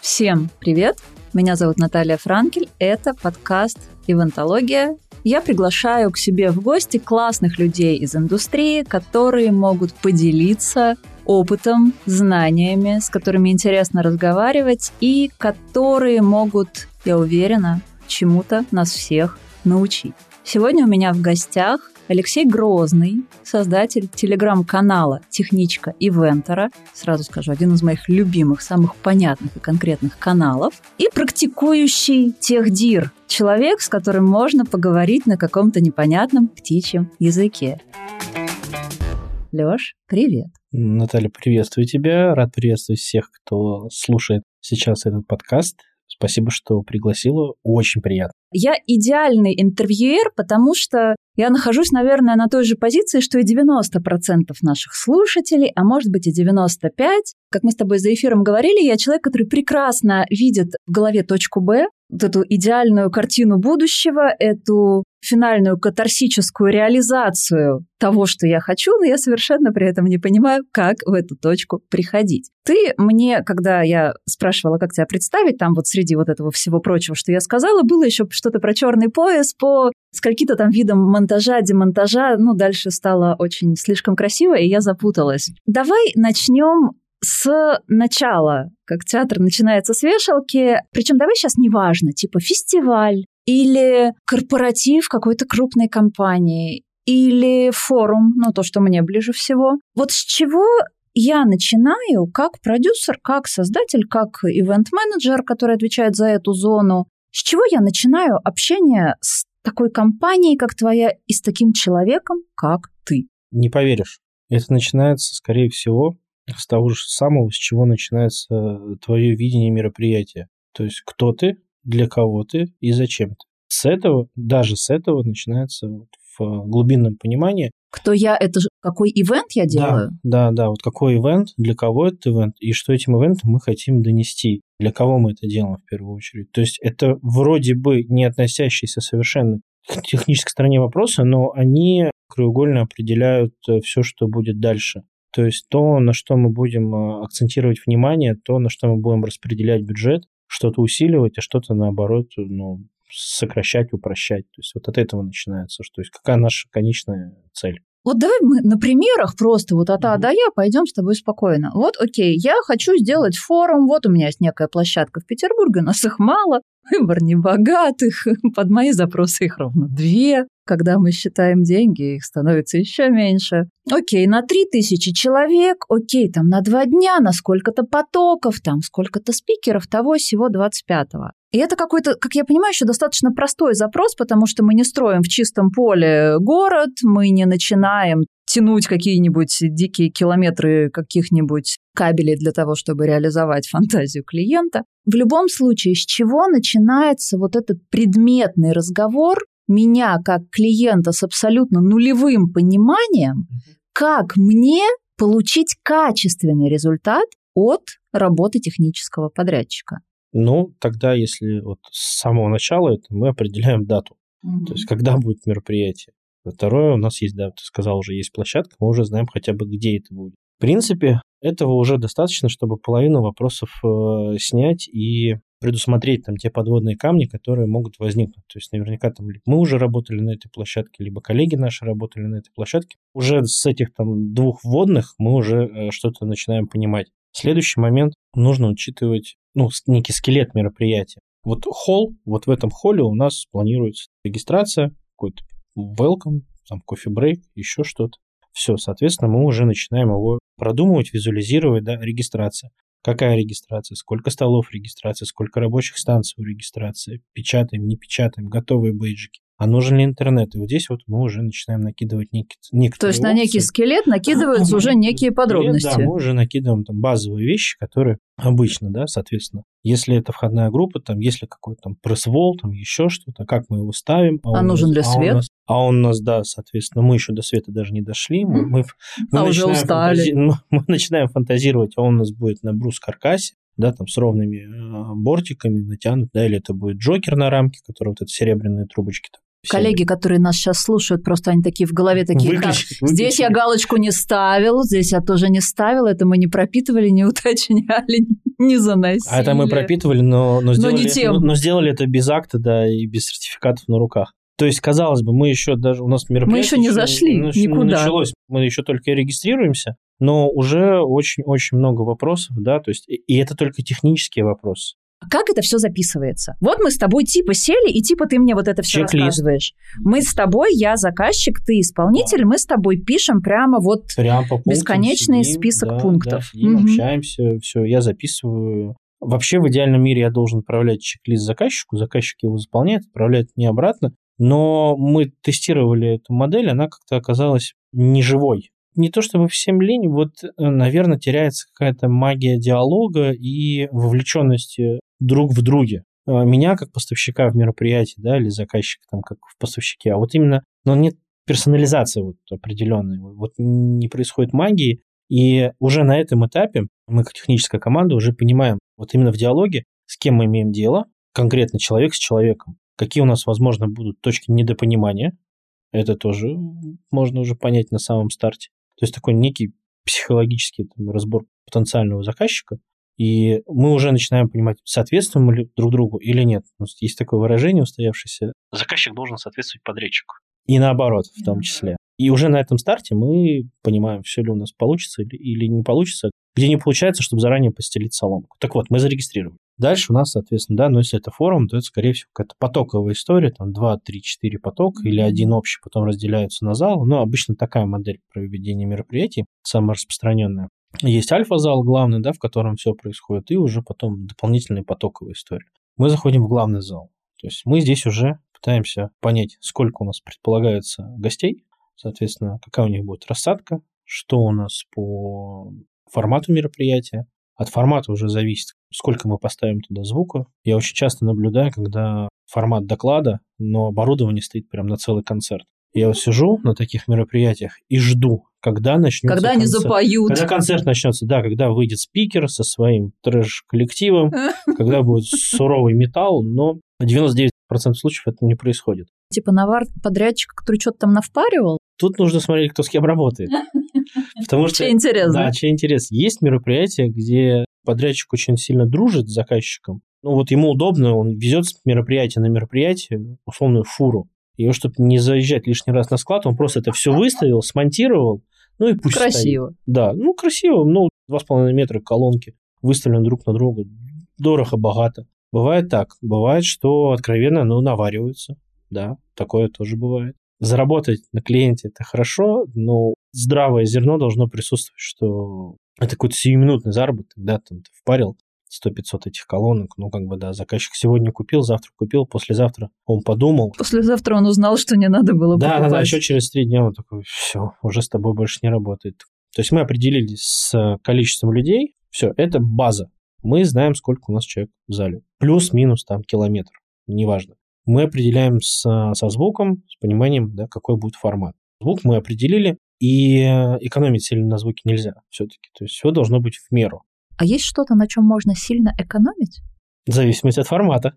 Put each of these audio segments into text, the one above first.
Всем привет! Меня зовут Наталья Франкель. Это подкаст «Ивентология». Я приглашаю к себе в гости классных людей из индустрии, которые могут поделиться опытом, знаниями, с которыми интересно разговаривать и которые могут, я уверена, чему-то нас всех научить. Сегодня у меня в гостях Алексей Грозный, создатель телеграм-канала «Техничка Ивентора», сразу скажу, один из моих любимых, самых понятных и конкретных каналов, и практикующий техдир, человек, с которым можно поговорить на каком-то непонятном птичьем языке. Лёш, привет. Наталья, приветствую тебя. Рад приветствовать всех, кто слушает сейчас этот подкаст. Спасибо, что пригласила. Очень приятно. Я идеальный интервьюер, потому что я нахожусь, наверное, на той же позиции, что и 90% наших слушателей, а может быть и 95%. Как мы с тобой за эфиром говорили, я человек, который прекрасно видит в голове точку «Б», вот эту идеальную картину будущего, эту финальную катарсическую реализацию того, что я хочу, но я совершенно при этом не понимаю, как в эту точку приходить. Ты мне, когда я спрашивала, как тебя представить, там вот среди вот этого всего прочего, что я сказала, было еще что-то про черный пояс по скольки-то там видам монтажа, демонтажа. Ну, дальше стало очень слишком красиво, и я запуталась. Давай начнем с начала, как театр начинается с вешалки. Причем давай сейчас неважно, типа фестиваль или корпоратив какой-то крупной компании или форум, ну то, что мне ближе всего. Вот с чего я начинаю как продюсер, как создатель, как ивент-менеджер, который отвечает за эту зону. С чего я начинаю общение с такой компанией, как твоя, и с таким человеком, как ты? Не поверишь. Это начинается, скорее всего, с того же самого, с чего начинается твое видение мероприятия. То есть кто ты, для кого ты и зачем ты. С этого, даже с этого начинается в глубинном понимании. Кто я, это же какой ивент я делаю? Да, да, да, вот какой ивент, для кого это ивент, и что этим ивентом мы хотим донести, для кого мы это делаем в первую очередь. То есть это вроде бы не относящиеся совершенно к технической стороне вопроса, но они краеугольно определяют э, все, что будет дальше. То есть то, на что мы будем э, акцентировать внимание, то, на что мы будем распределять бюджет, что-то усиливать, а что-то, наоборот, ну, сокращать, упрощать. То есть вот от этого начинается, что, то есть какая наша конечная цель. Вот давай мы на примерах просто вот от А до Я пойдем с тобой спокойно. Вот, окей, я хочу сделать форум, вот у меня есть некая площадка в Петербурге, у нас их мало, выбор небогатых, под мои запросы их ровно две. Когда мы считаем деньги, их становится еще меньше. Окей, на 3000 человек, окей, там на два дня, на сколько-то потоков, там сколько-то спикеров, того всего 25-го. И это какой-то, как я понимаю, еще достаточно простой запрос, потому что мы не строим в чистом поле город, мы не начинаем тянуть какие-нибудь дикие километры каких-нибудь кабелей для того, чтобы реализовать фантазию клиента. В любом случае, с чего начинается вот этот предметный разговор меня как клиента с абсолютно нулевым пониманием, как мне получить качественный результат от работы технического подрядчика. Ну, тогда, если вот с самого начала это мы определяем дату. Mm-hmm. То есть, когда будет мероприятие. Второе, у нас есть, да, ты сказал, уже есть площадка, мы уже знаем хотя бы, где это будет. В принципе, этого уже достаточно, чтобы половину вопросов э, снять и предусмотреть там те подводные камни, которые могут возникнуть. То есть наверняка там мы уже работали на этой площадке, либо коллеги наши работали на этой площадке. Уже с этих там двух вводных мы уже э, что-то начинаем понимать. Следующий момент нужно учитывать ну, некий скелет мероприятия. Вот холл, вот в этом холле у нас планируется регистрация, какой-то welcome, там кофе-брейк, еще что-то. Все, соответственно, мы уже начинаем его продумывать, визуализировать, да, регистрация. Какая регистрация, сколько столов регистрации, сколько рабочих станций у регистрации, печатаем, не печатаем, готовые бейджики а нужен ли интернет? И вот здесь вот мы уже начинаем накидывать некие, некоторые То есть опции. на некий скелет накидываются уже некие подробности. Да, мы уже накидываем там базовые вещи, которые обычно, да, соответственно. Если это входная группа, там, если какой-то там пресс-вол, там еще что-то, как мы его ставим. А, а нужен нас, ли а свет? А он нас, да, соответственно, мы еще до света даже не дошли. Мы, мы, мы а уже устали. Фантази... Мы начинаем фантазировать, а он у нас будет на брус-каркасе, да, там с ровными э, бортиками натянут, да, или это будет Джокер на рамке, который вот эти серебряные трубочки там Коллеги, которые нас сейчас слушают, просто они такие в голове такие, Выключи, так, здесь я галочку не ставил, здесь я тоже не ставил, это мы не пропитывали, не уточняли, не заносили. А это мы пропитывали, но, но, сделали, не тем. но, но сделали это без акта, да, и без сертификатов на руках. То есть, казалось бы, мы еще даже, у нас мероприятие... Мы еще не зашли еще никуда. Началось, мы еще только регистрируемся, но уже очень-очень много вопросов, да, то есть, и, это только технические вопросы. Как это все записывается? Вот мы с тобой типа сели, и типа ты мне вот это все Чек-лист. рассказываешь. Мы с тобой, я заказчик, ты исполнитель, мы с тобой пишем прямо вот Прям по пунктам Бесконечный сидим, список да, пунктов. Да, сидим, Мгм. общаемся, все, я записываю. Вообще, в идеальном мире я должен отправлять чек-лист заказчику, заказчик его заполняет, отправляет мне обратно, но мы тестировали эту модель, она как-то оказалась неживой. Не то чтобы всем лень, вот, э, наверное, теряется какая-то магия диалога и вовлеченности друг в друге. Э, Меня как поставщика в мероприятии, да, или заказчика там как в поставщике, а вот именно, но нет персонализации вот определенной, вот не происходит магии, и уже на этом этапе мы, как техническая команда, уже понимаем, вот именно в диалоге, с кем мы имеем дело, конкретно человек с человеком, какие у нас, возможно, будут точки недопонимания, это тоже можно уже понять на самом старте. То есть такой некий психологический там, разбор потенциального заказчика, и мы уже начинаем понимать, соответствуем мы ли друг другу или нет. Есть такое выражение устоявшееся. Заказчик должен соответствовать подрядчику. И наоборот, в том числе. И уже на этом старте мы понимаем, все ли у нас получится или, не получится. Где не получается, чтобы заранее постелить соломку. Так вот, мы зарегистрировали. Дальше у нас, соответственно, да, но если это форум, то это, скорее всего, какая-то потоковая история, там 2, 3, 4 потока или один общий, потом разделяются на зал. Но обычно такая модель проведения мероприятий, самая распространенная. Есть альфа-зал главный, да, в котором все происходит, и уже потом дополнительная потоковая история. Мы заходим в главный зал. То есть мы здесь уже пытаемся понять, сколько у нас предполагается гостей, соответственно, какая у них будет рассадка, что у нас по формату мероприятия. От формата уже зависит, сколько мы поставим туда звука. Я очень часто наблюдаю, когда формат доклада, но оборудование стоит прям на целый концерт. Я вот сижу на таких мероприятиях и жду, когда начнется Когда они концерт. запоют. Когда концерт начнется, да, когда выйдет спикер со своим трэш-коллективом, когда будет суровый металл, но 99% случаев это не происходит. Типа навар подрядчика, который что-то там навпаривал. Тут нужно смотреть, кто с кем работает. Потому что... Чей интерес, Да, чей интерес. Есть мероприятия, где подрядчик очень сильно дружит с заказчиком. Ну вот ему удобно, он везет с мероприятия на мероприятие условную фуру. И чтобы не заезжать лишний раз на склад, он просто это все выставил, смонтировал, ну и пусть стоит. Красиво. Да, ну красиво, ну 2,5 метра колонки выставлены друг на друга. Дорого, богато. Бывает так. Бывает, что откровенно, ну, навариваются. Да, такое тоже бывает. Заработать на клиенте это хорошо, но здравое зерно должно присутствовать, что это какой-то сиюминутный заработок, да, там ты впарил 100-500 этих колонок, ну, как бы, да, заказчик сегодня купил, завтра купил, послезавтра он подумал, Послезавтра он узнал, что не надо было да, да, да, покупать. еще через три дня он такой, все, уже с тобой больше не работает. То есть мы определились с количеством людей, все, это база. Мы знаем, сколько у нас человек в зале. Плюс-минус там километр, неважно. Мы определяем с, со звуком, с пониманием, да, какой будет формат. Звук мы определили, и экономить сильно на звуке нельзя все-таки. То есть все должно быть в меру. А есть что-то, на чем можно сильно экономить? В зависимости от формата.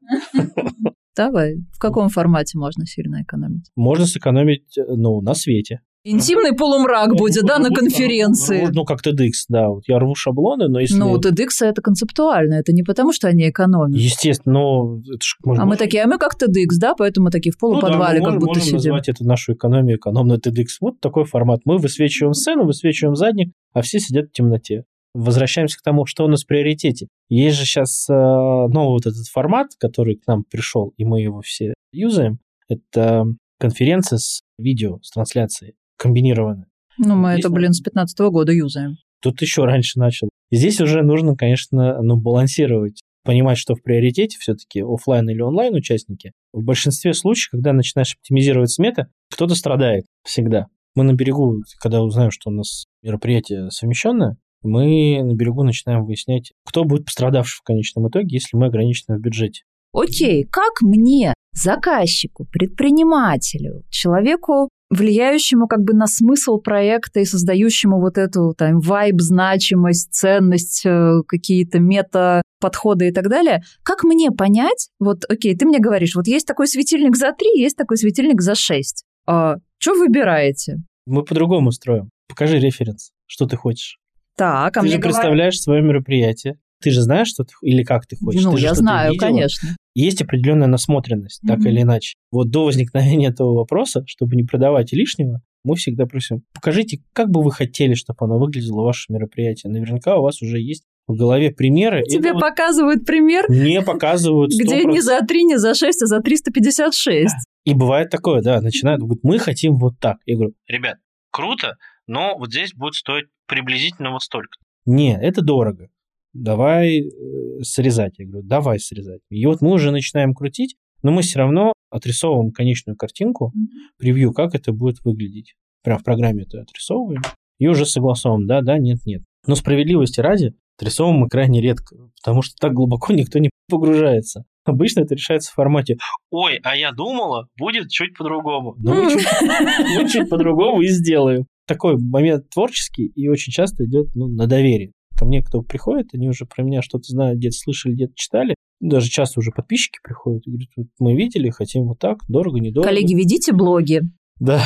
Давай. В каком формате можно сильно экономить? Можно сэкономить, ну, на свете. Интимный полумрак будет, да, на Ну, конференции. Ну, как TEDx, да. Вот я рву шаблоны, но если... Ну, у TEDx это концептуально, это не потому, что они экономят. Естественно, но... Это ж можно- А мы такие, а мы как TEDx, да, поэтому такие в Ну да, полуподвале мы как можем, будто можем сидим. назвать это нашу экономию, экономную TEDx. Вот такой формат. Мы высвечиваем сцену, высвечиваем задник, а все сидят в темноте. Возвращаемся к тому, что у нас в приоритете. Есть же сейчас новый вот этот формат, который к нам пришел, и мы его все юзаем. Это конференция с видео, с трансляцией, комбинированная. Ну, мы Есть это, блин, с 15 года юзаем. Тут еще раньше начал. Здесь уже нужно, конечно, ну, балансировать, понимать, что в приоритете все-таки оффлайн или онлайн участники. В большинстве случаев, когда начинаешь оптимизировать сметы, кто-то страдает всегда. Мы на берегу, когда узнаем, что у нас мероприятие совмещенное, мы на берегу начинаем выяснять, кто будет пострадавший в конечном итоге, если мы ограничены в бюджете. Окей, как мне, заказчику, предпринимателю, человеку влияющему как бы на смысл проекта и создающему вот эту там вайб, значимость, ценность, э, какие-то мета-подходы и так далее. Как мне понять, вот, окей, ты мне говоришь, вот есть такой светильник за 3, есть такой светильник за 6. А что выбираете? Мы по-другому строим. Покажи референс, что ты хочешь. Так, а ты мне же говорят- представляешь свое мероприятие. Ты же знаешь, что ты или как ты хочешь. Ну, Ты же я что-то знаю, конечно. Есть определенная насмотренность, так Мгм. или иначе. Вот до возникновения этого вопроса, чтобы не продавать лишнего, мы всегда просим, покажите, как бы вы хотели, чтобы оно выглядело, ваше мероприятие. Наверняка у вас уже есть в голове примеры. Тебе вот показывают пример, не показывают 100%. где не за 3, не за 6, а за 356. И бывает такое, да, начинают, говорят, мы хотим вот так. Я говорю, ребят, круто, но вот здесь будет стоить приблизительно вот столько. Не, это дорого. Давай э, срезать. Я говорю, давай срезать. И вот мы уже начинаем крутить, но мы все равно отрисовываем конечную картинку, превью, как это будет выглядеть. Прям в программе это отрисовываем. И уже согласовываем, да, да, нет, нет. Но справедливости ради, отрисовываем мы крайне редко, потому что так глубоко никто не погружается. Обычно это решается в формате «Ой, а я думала, будет чуть по-другому». Но мы чуть, мы чуть по-другому и сделаем. Такой момент творческий и очень часто идет ну, на доверие. Ко мне кто приходит, они уже про меня что-то знают, где-то слышали, где-то читали. Даже часто уже подписчики приходят и говорят, вот мы видели, хотим вот так, дорого, недорого. Коллеги, ведите блоги. Да,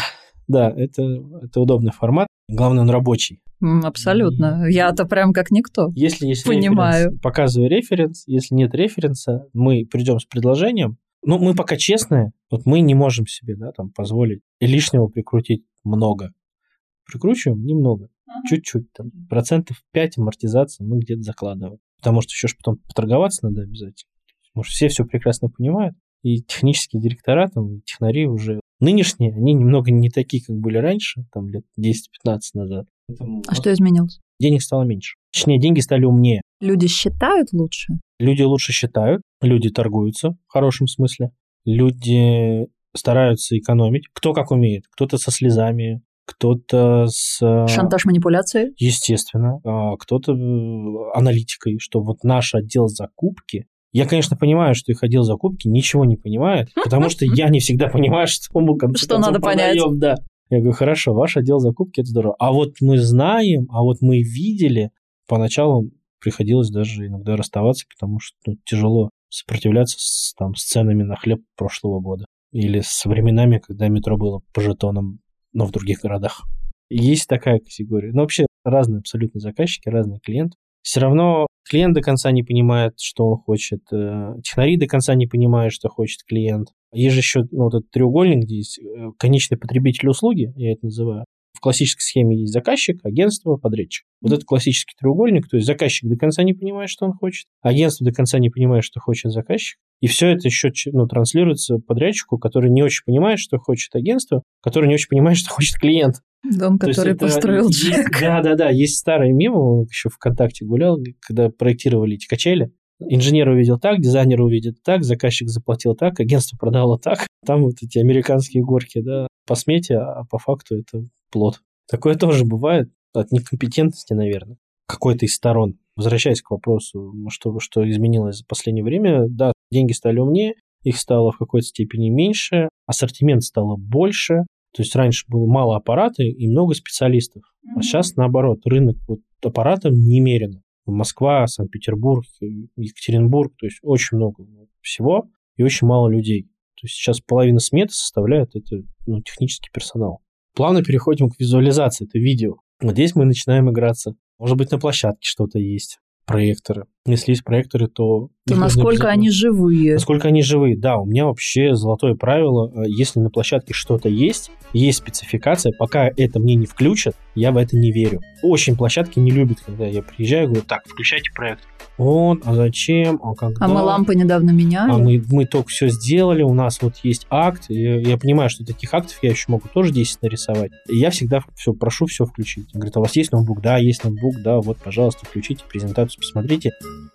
да, это, это удобный формат. Главное, он рабочий. Абсолютно. Я-то прям как никто. Если есть Понимаю. референс, показываю референс. Если нет референса, мы придем с предложением. Ну, мы пока честные, вот мы не можем себе да, там, позволить лишнего прикрутить много. Прикручиваем немного, чуть-чуть, там, процентов 5 амортизации мы где-то закладываем. Потому что еще ж потом поторговаться надо обязательно. Потому что все все прекрасно понимают. И технические директора, там, и технари уже нынешние, они немного не такие, как были раньше, там, лет 10-15 назад. Поэтому А что изменилось? денег стало меньше. Точнее, деньги стали умнее. Люди считают лучше? Люди лучше считают, люди торгуются в хорошем смысле, люди стараются экономить. Кто как умеет. Кто-то со слезами, кто-то с... э, Шантаж, манипуляции? Естественно. а Кто-то э, аналитикой, что вот наш отдел закупки... Я, конечно, понимаю, что их отдел закупки ничего не понимает, потому что я не всегда понимаю, что мы конце Что надо понять. Да. Я говорю, хорошо, ваш отдел закупки, это здорово. А вот мы знаем, а вот мы видели, поначалу приходилось даже иногда расставаться, потому что ну, тяжело сопротивляться с, там, с ценами на хлеб прошлого года. Или с временами, когда метро было по жетонам, но в других городах. Есть такая категория. Но вообще разные абсолютно заказчики, разные клиенты. Все равно клиент до конца не понимает, что он хочет. э, Технари до конца не понимают, что хочет клиент. Есть же еще ну, вот этот треугольник, где есть э, конечный потребитель услуги, я это называю. В классической схеме есть заказчик, агентство, подрядчик. Вот это классический треугольник, то есть заказчик до конца не понимает, что он хочет, агентство до конца не понимает, что хочет заказчик, и все это еще ну, транслируется подрядчику, который не очень понимает, что хочет агентство, который не очень понимает, что хочет клиент. Дом, который это построил Джек. Да, да, да. Есть старый мем, он еще ВКонтакте гулял, когда проектировали эти качели. Инженер увидел так, дизайнер увидел так, заказчик заплатил так, агентство продало так. Там вот эти американские горки, да, по смете, а по факту это плод. Такое тоже бывает от некомпетентности, наверное, какой-то из сторон. Возвращаясь к вопросу, что, что изменилось за последнее время, да, деньги стали умнее, их стало в какой-то степени меньше, ассортимент стало больше, то есть раньше было мало аппарата и много специалистов. А сейчас наоборот, рынок вот аппаратом немерено. Москва, Санкт-Петербург, Екатеринбург, то есть очень много всего и очень мало людей. То есть сейчас половина сметы составляет это ну, технический персонал. Плавно переходим к визуализации, это видео. Вот здесь мы начинаем играться. Может быть, на площадке что-то есть, проекторы. Если есть проекторы, то... То насколько они живые? Насколько они живые. Да, у меня вообще золотое правило, э, если на площадке что-то есть, есть спецификация, пока это мне не включат, я в это не верю. Очень площадки не любят, когда я приезжаю и говорю, так, включайте проект. Он, а зачем, а когда? А мы лампы недавно меняли. А мы, мы только все сделали, у нас вот есть акт. Я, я понимаю, что таких актов я еще могу тоже 10 нарисовать. И я всегда все прошу все включить. Он говорит, а у вас есть ноутбук? Да, есть ноутбук, да, вот, пожалуйста, включите презентацию, посмотрите.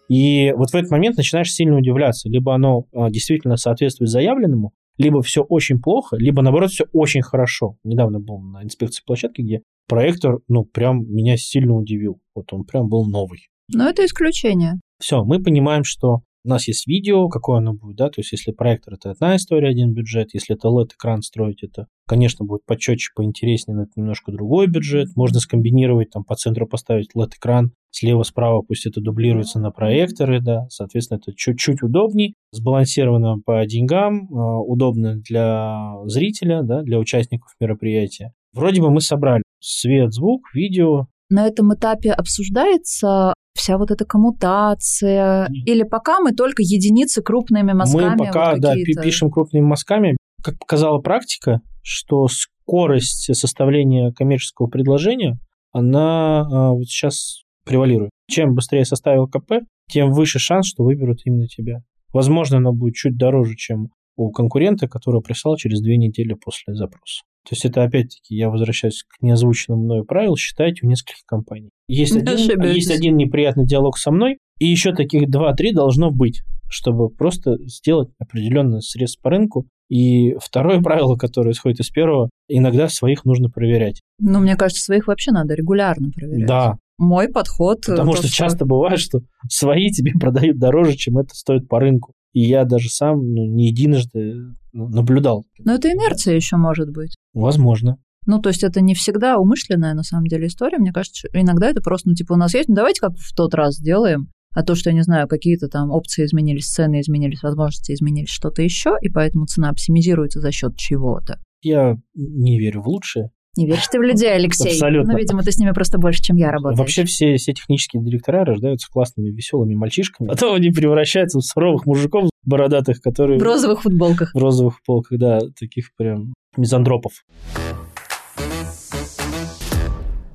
И вот в этот момент начинаешь сильно удивляться. Либо оно а, действительно соответствует заявленному, либо все очень плохо, либо наоборот все очень хорошо. Недавно был на инспекции площадки, где проектор, ну, прям меня сильно удивил. Вот он прям был новый. Но это исключение. Все, мы понимаем, что У нас есть видео, какое оно будет, да, то есть если проектор это одна история, один бюджет, если это LED-экран строить, это, конечно, будет почетче, поинтереснее, но это немножко другой бюджет. Можно скомбинировать, там, по центру поставить LED-экран, слева-справа пусть это дублируется на проекторы, да, соответственно, это чуть-чуть удобней, сбалансировано по деньгам, э, удобно для зрителя, да, для участников мероприятия. Вроде бы мы собрали свет, звук, видео. На этом этапе обсуждается вся вот эта коммутация? Нет. Или пока мы только единицы крупными мазками? Мы пока, вот да, пишем крупными мазками. Как показала практика, что скорость составления коммерческого предложения, она а, вот сейчас превалирует. Чем быстрее составил КП, тем выше шанс, что выберут именно тебя. Возможно, оно будет чуть дороже, чем у конкурента, который прислал через две недели после запроса. То есть это опять-таки я возвращаюсь к неозвученному мною правилу, считайте у нескольких компаний. Есть один, есть один неприятный диалог со мной, и еще таких 2-3 должно быть, чтобы просто сделать определенный срез по рынку. И второе правило, которое исходит из первого, иногда своих нужно проверять. Ну, мне кажется, своих вообще надо регулярно проверять. Да. Мой подход... Потому то, что, что часто бывает, что свои тебе продают дороже, чем это стоит по рынку. И я даже сам ну, не единожды ну, наблюдал. Но это инерция еще может быть. Возможно. Ну, то есть это не всегда умышленная, на самом деле, история. Мне кажется, иногда это просто, ну, типа, у нас есть, ну, давайте как в тот раз сделаем, а то, что, я не знаю, какие-то там опции изменились, цены изменились, возможности изменились, что-то еще, и поэтому цена оптимизируется за счет чего-то. Я не верю в лучшее. Не веришь ты в людей, Алексей. Абсолютно. Ну, видимо, ты с ними просто больше, чем я работаю. Вообще все, все технические директора рождаются классными, веселыми мальчишками. Потом а они превращаются в суровых мужиков бородатых, которые... В розовых футболках. В розовых футболках, да, таких прям мизантропов.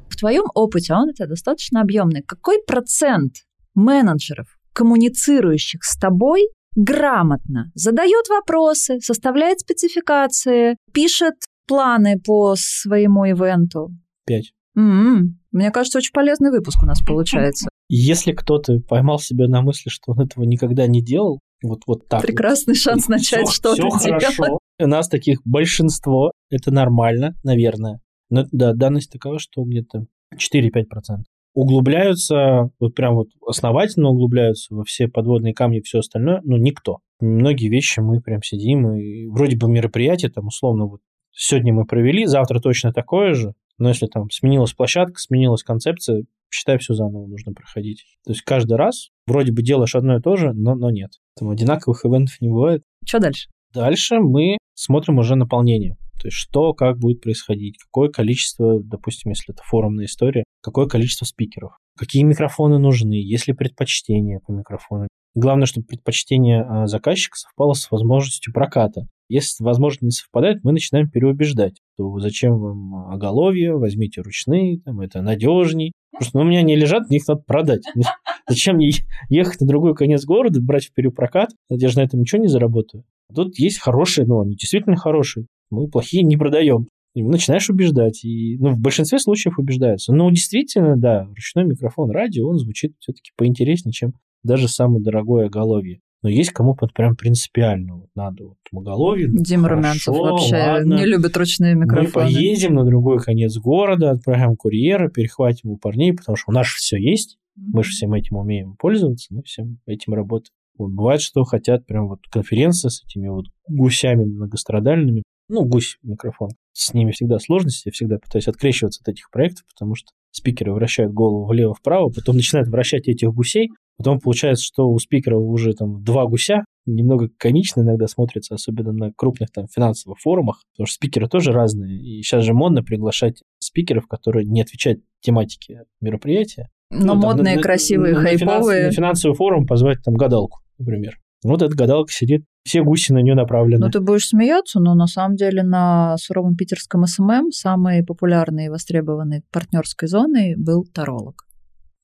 В твоем опыте, а он это достаточно объемный, какой процент менеджеров, коммуницирующих с тобой, грамотно задает вопросы, составляет спецификации, пишет планы по своему ивенту? Пять. Mm-hmm. Мне кажется, очень полезный выпуск у нас получается. Если кто-то поймал себя на мысли, что он этого никогда не делал, вот, вот так. Прекрасный вот. шанс начать что-то делать. хорошо. У нас таких большинство, это нормально, наверное. Но да, данность такова, что где-то 4-5%. Углубляются, вот прям вот основательно углубляются во все подводные камни и все остальное, ну, никто. Многие вещи мы прям сидим, и вроде бы мероприятие, там, условно, вот сегодня мы провели, завтра точно такое же, но если там сменилась площадка, сменилась концепция, считай, все заново нужно проходить. То есть каждый раз вроде бы делаешь одно и то же, но, но нет. Там одинаковых ивентов не бывает. Что дальше? Дальше мы смотрим уже наполнение. То есть что, как будет происходить, какое количество, допустим, если это форумная история, какое количество спикеров, какие микрофоны нужны, есть ли предпочтения по микрофонам. Главное, чтобы предпочтение а, заказчика совпало с возможностью проката. Если возможность не совпадает, мы начинаем переубеждать, что зачем вам оголовье, возьмите ручные, там, это надежней. Что ну, у меня не лежат, их надо продать. Зачем мне ехать на другой конец города, брать в перепрокат? Я же на этом ничего не заработаю. А тут есть хорошие, но они действительно хорошие. Мы плохие не продаем. И начинаешь убеждать. И, ну, в большинстве случаев убеждаются. Но действительно, да, ручной микрофон радио, он звучит все-таки поинтереснее, чем даже самое дорогое оголовье. Но есть кому под прям принципиально вот надо вот Моголовин. Дима Румянцев вообще ладно. не любит ручные микрофоны. Мы поедем на другой конец города, отправим курьера, перехватим у парней, потому что у нас все есть. Мы же всем этим умеем пользоваться, мы всем этим работаем. Вот бывает, что хотят прям вот конференция с этими вот гусями многострадальными. Ну, гусь микрофон. С ними всегда сложности, я всегда пытаюсь открещиваться от этих проектов, потому что спикеры вращают голову влево-вправо, потом начинают вращать этих гусей, Потом получается, что у спикера уже там два гуся, немного комично иногда смотрится, особенно на крупных там финансовых форумах, потому что спикеры тоже разные. И сейчас же модно приглашать спикеров, которые не отвечают тематике мероприятия. Но ну, модные, там, красивые, на, хайповые. На, на финансовый форум позвать там гадалку, например. Вот эта гадалка сидит, все гуси на нее направлены. Ну, ты будешь смеяться, но на самом деле на Суровом питерском SMM самой популярной и востребованной партнерской зоной был таролог.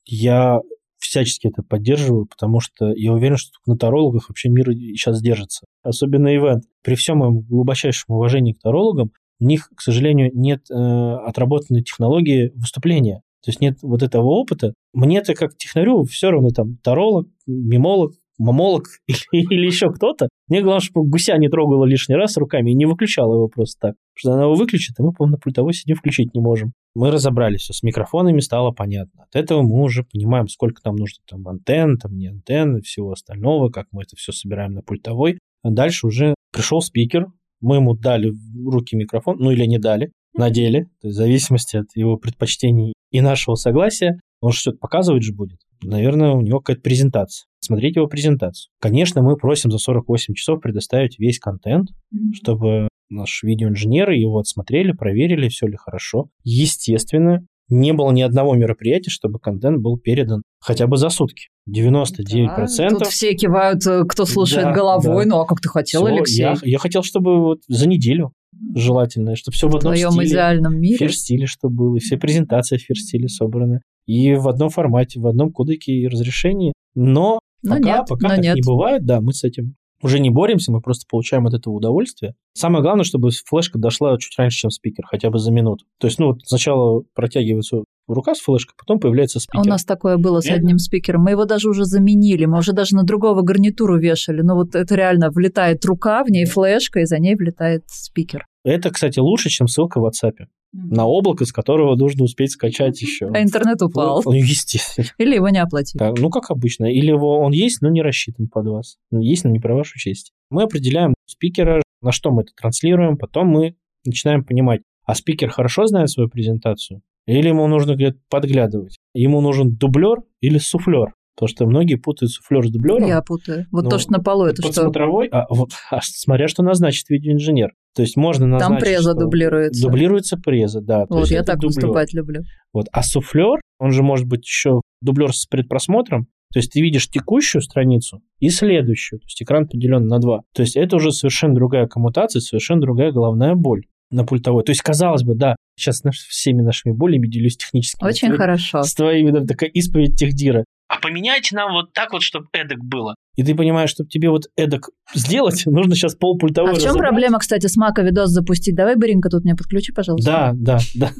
Я всячески это поддерживаю, потому что я уверен, что на тарологах вообще мир сейчас держится. Особенно ивент. При всем моем глубочайшем уважении к тарологам, у них, к сожалению, нет э, отработанной технологии выступления. То есть нет вот этого опыта. Мне-то как технарю все равно там таролог, мимолог, мамолог или, или еще кто-то. Мне главное, чтобы гуся не трогала лишний раз руками и не выключала его просто так. Потому что она его выключит, а мы, по-моему, на пультовой сидим включить не можем. Мы разобрались, все с микрофонами стало понятно. От этого мы уже понимаем, сколько там нужно там антенн, там не антенн, всего остального, как мы это все собираем на пультовой. А дальше уже пришел спикер, мы ему дали в руки микрофон, ну или не дали, надели, то есть в зависимости от его предпочтений и нашего согласия, он же что-то показывать же будет. Наверное, у него какая-то презентация. Смотреть его презентацию. Конечно, мы просим за 48 часов предоставить весь контент, mm-hmm. чтобы наши видеоинженеры его отсмотрели, проверили, все ли хорошо. Естественно, не было ни одного мероприятия, чтобы контент был передан хотя бы за сутки. 99%. Да, тут все кивают, э, кто слушает да, головой, да. ну а как ты хотел, все, Алексей? Я, я хотел, чтобы вот за неделю желательно, чтобы все в, в одном твоем стиле. идеальном мире. Фир-стиле, что было, и все презентации в фир-стиле собраны. И в одном формате, в одном кодеке и разрешении. Но, но пока, нет, пока но так нет. не бывает, да, мы с этим уже не боремся, мы просто получаем от этого удовольствие. Самое главное, чтобы флешка дошла чуть раньше, чем спикер, хотя бы за минуту. То есть, ну, вот сначала протягивается рука с флешкой, потом появляется спикер. У нас такое было с одним спикером. Мы его даже уже заменили, мы уже даже на другого гарнитуру вешали. Но вот это реально влетает рука, в ней флешка, и за ней влетает спикер. Это, кстати, лучше, чем ссылка в WhatsApp на облако, с которого нужно успеть скачать еще. А интернет упал. Ну, естественно. Или его не оплатили. Да, ну, как обычно. Или его, он есть, но не рассчитан под вас. Есть, но не про вашу честь. Мы определяем спикера, на что мы это транслируем, потом мы начинаем понимать, а спикер хорошо знает свою презентацию? Или ему нужно где-то подглядывать? Ему нужен дублер или суфлер? Потому что многие путают суфлер с дублером. Я путаю. Вот ну, то, что на полу, это что? смотровой, а, вот, а смотря что назначит видеоинженер. То есть можно назначить... Там преза дублируется. Дублируется преза, да. Вот я так дублер. выступать люблю. Вот. А суфлер, он же может быть еще дублер с предпросмотром, то есть ты видишь текущую страницу и следующую. То есть экран поделен на два. То есть это уже совершенно другая коммутация, совершенно другая головная боль на пультовой. То есть, казалось бы, да, сейчас наш, всеми нашими болями делюсь технически. Очень хорошо. С твоими, да, такая исповедь техдира а поменяйте нам вот так вот, чтобы эдак было. И ты понимаешь, чтобы тебе вот эдак сделать, нужно сейчас полпультовой А в чем разобрать. проблема, кстати, с Мака видос запустить? Давай, Баринка, тут мне подключи, пожалуйста. Да, да, да.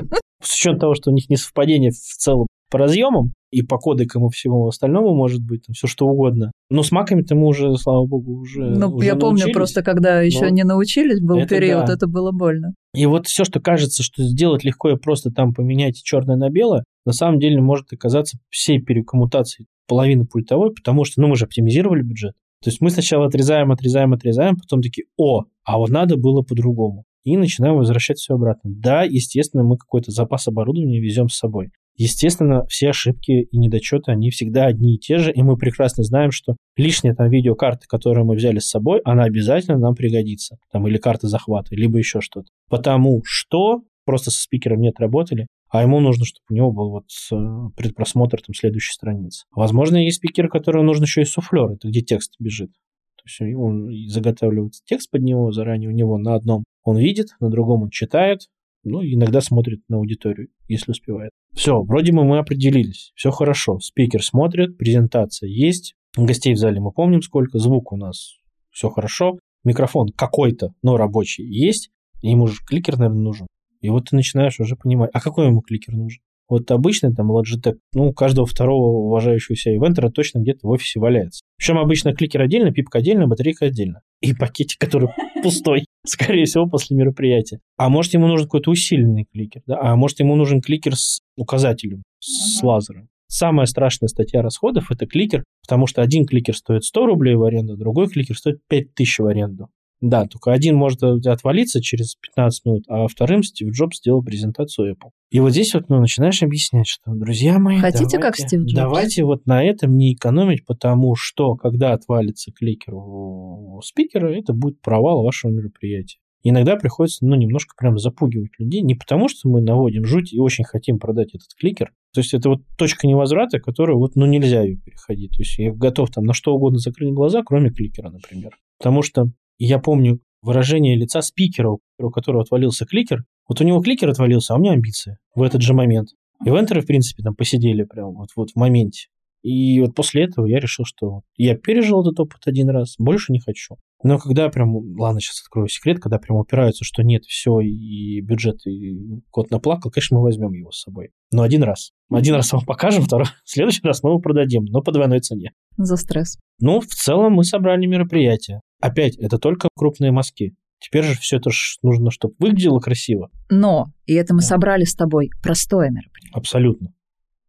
С учетом того, что у них не совпадение в целом по разъемам, и по кодекам и всему остальному может быть, там, все что угодно. Но с маками-то мы уже, слава богу, уже Ну, уже я научились. помню просто, когда еще не научились, был это период, да. это было больно. И вот все, что кажется, что сделать легко и просто там поменять черное на белое, на самом деле может оказаться всей перекоммутацией половины пультовой, потому что, ну, мы же оптимизировали бюджет. То есть мы сначала отрезаем, отрезаем, отрезаем, потом такие, о, а вот надо было по-другому. И начинаем возвращать все обратно. Да, естественно, мы какой-то запас оборудования везем с собой. Естественно, все ошибки и недочеты, они всегда одни и те же, и мы прекрасно знаем, что лишняя там видеокарта, которую мы взяли с собой, она обязательно нам пригодится. Там или карта захвата, либо еще что-то. Потому что просто со спикером не отработали, а ему нужно, чтобы у него был вот э, предпросмотр там следующей страницы. Возможно, есть спикер, которому нужно еще и суфлер, это где текст бежит. То есть он заготавливается текст под него заранее, у него на одном он видит, на другом он читает, ну, иногда смотрит на аудиторию, если успевает. Все, вроде бы мы определились. Все хорошо. Спикер смотрит, презентация есть. Гостей в зале мы помним сколько. Звук у нас все хорошо. Микрофон какой-то, но рабочий есть. Ему же кликер, наверное, нужен. И вот ты начинаешь уже понимать, а какой ему кликер нужен? Вот обычный там Logitech, ну, у каждого второго уважающего себя ивентера точно где-то в офисе валяется. Причем обычно кликер отдельно, пипка отдельно, батарейка отдельно. И пакетик, который пустой, скорее всего, после мероприятия. А может, ему нужен какой-то усиленный кликер, да? А может, ему нужен кликер с указателем, с лазером. Самая страшная статья расходов – это кликер, потому что один кликер стоит 100 рублей в аренду, другой кликер стоит 5000 в аренду. Да, только один может отвалиться через 15 минут, а вторым Стив Джобс сделал презентацию Apple. И вот здесь вот ну, начинаешь объяснять, что, друзья мои, Хотите давайте, как Стив Джобс? Давайте вот на этом не экономить, потому что, когда отвалится кликер у спикера, это будет провал вашего мероприятия. Иногда приходится, ну, немножко прям запугивать людей, не потому что мы наводим жуть и очень хотим продать этот кликер, то есть это вот точка невозврата, которую вот, ну, нельзя ее переходить. То есть я готов там на что угодно закрыть глаза, кроме кликера, например. Потому что и я помню выражение лица спикера, у которого отвалился кликер. Вот у него кликер отвалился, а у меня амбиции в этот же момент. Ивентеры, в принципе, там посидели прям вот, вот в моменте. И вот после этого я решил, что я пережил этот опыт один раз, больше не хочу. Но когда прям, ладно, сейчас открою секрет, когда прям упираются, что нет, все, и бюджет, и кот наплакал, конечно, мы возьмем его с собой. Но один раз. Один раз вам покажем, второй, в следующий раз мы его продадим, но по двойной цене. За стресс. Ну, в целом мы собрали мероприятие. Опять, это только крупные мазки. Теперь же все это ж нужно, чтобы выглядело красиво. Но, и это мы да. собрали с тобой, простое мероприятие. Абсолютно.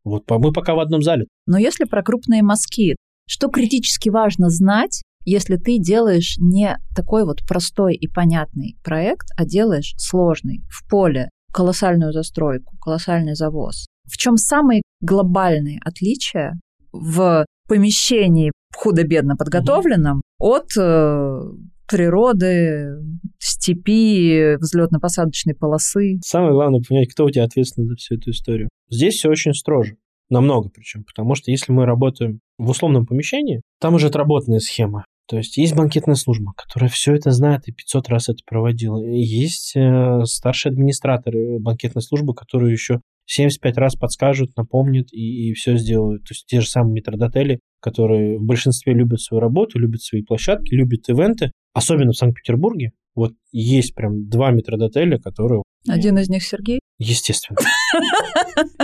Вот мы пока в одном зале. Но если про крупные мазки, что критически важно знать, если ты делаешь не такой вот простой и понятный проект, а делаешь сложный, в поле, колоссальную застройку, колоссальный завоз. В чем самые глобальные отличия в помещении худо-бедно подготовленном mm-hmm. от э, природы, степи, взлетно-посадочной полосы. Самое главное понять, кто у тебя ответственен за всю эту историю. Здесь все очень строже. Намного причем. Потому что если мы работаем в условном помещении, там уже отработанная схема. То есть есть банкетная служба, которая все это знает и 500 раз это проводила. Есть э, старший администратор банкетной службы, которые еще 75 раз подскажут, напомнят и, и все сделают. То есть те же самые метродотели, которые в большинстве любят свою работу, любят свои площадки, любят ивенты, особенно в Санкт-Петербурге. Вот есть прям два метродотеля, которые... Один из них Сергей? Естественно.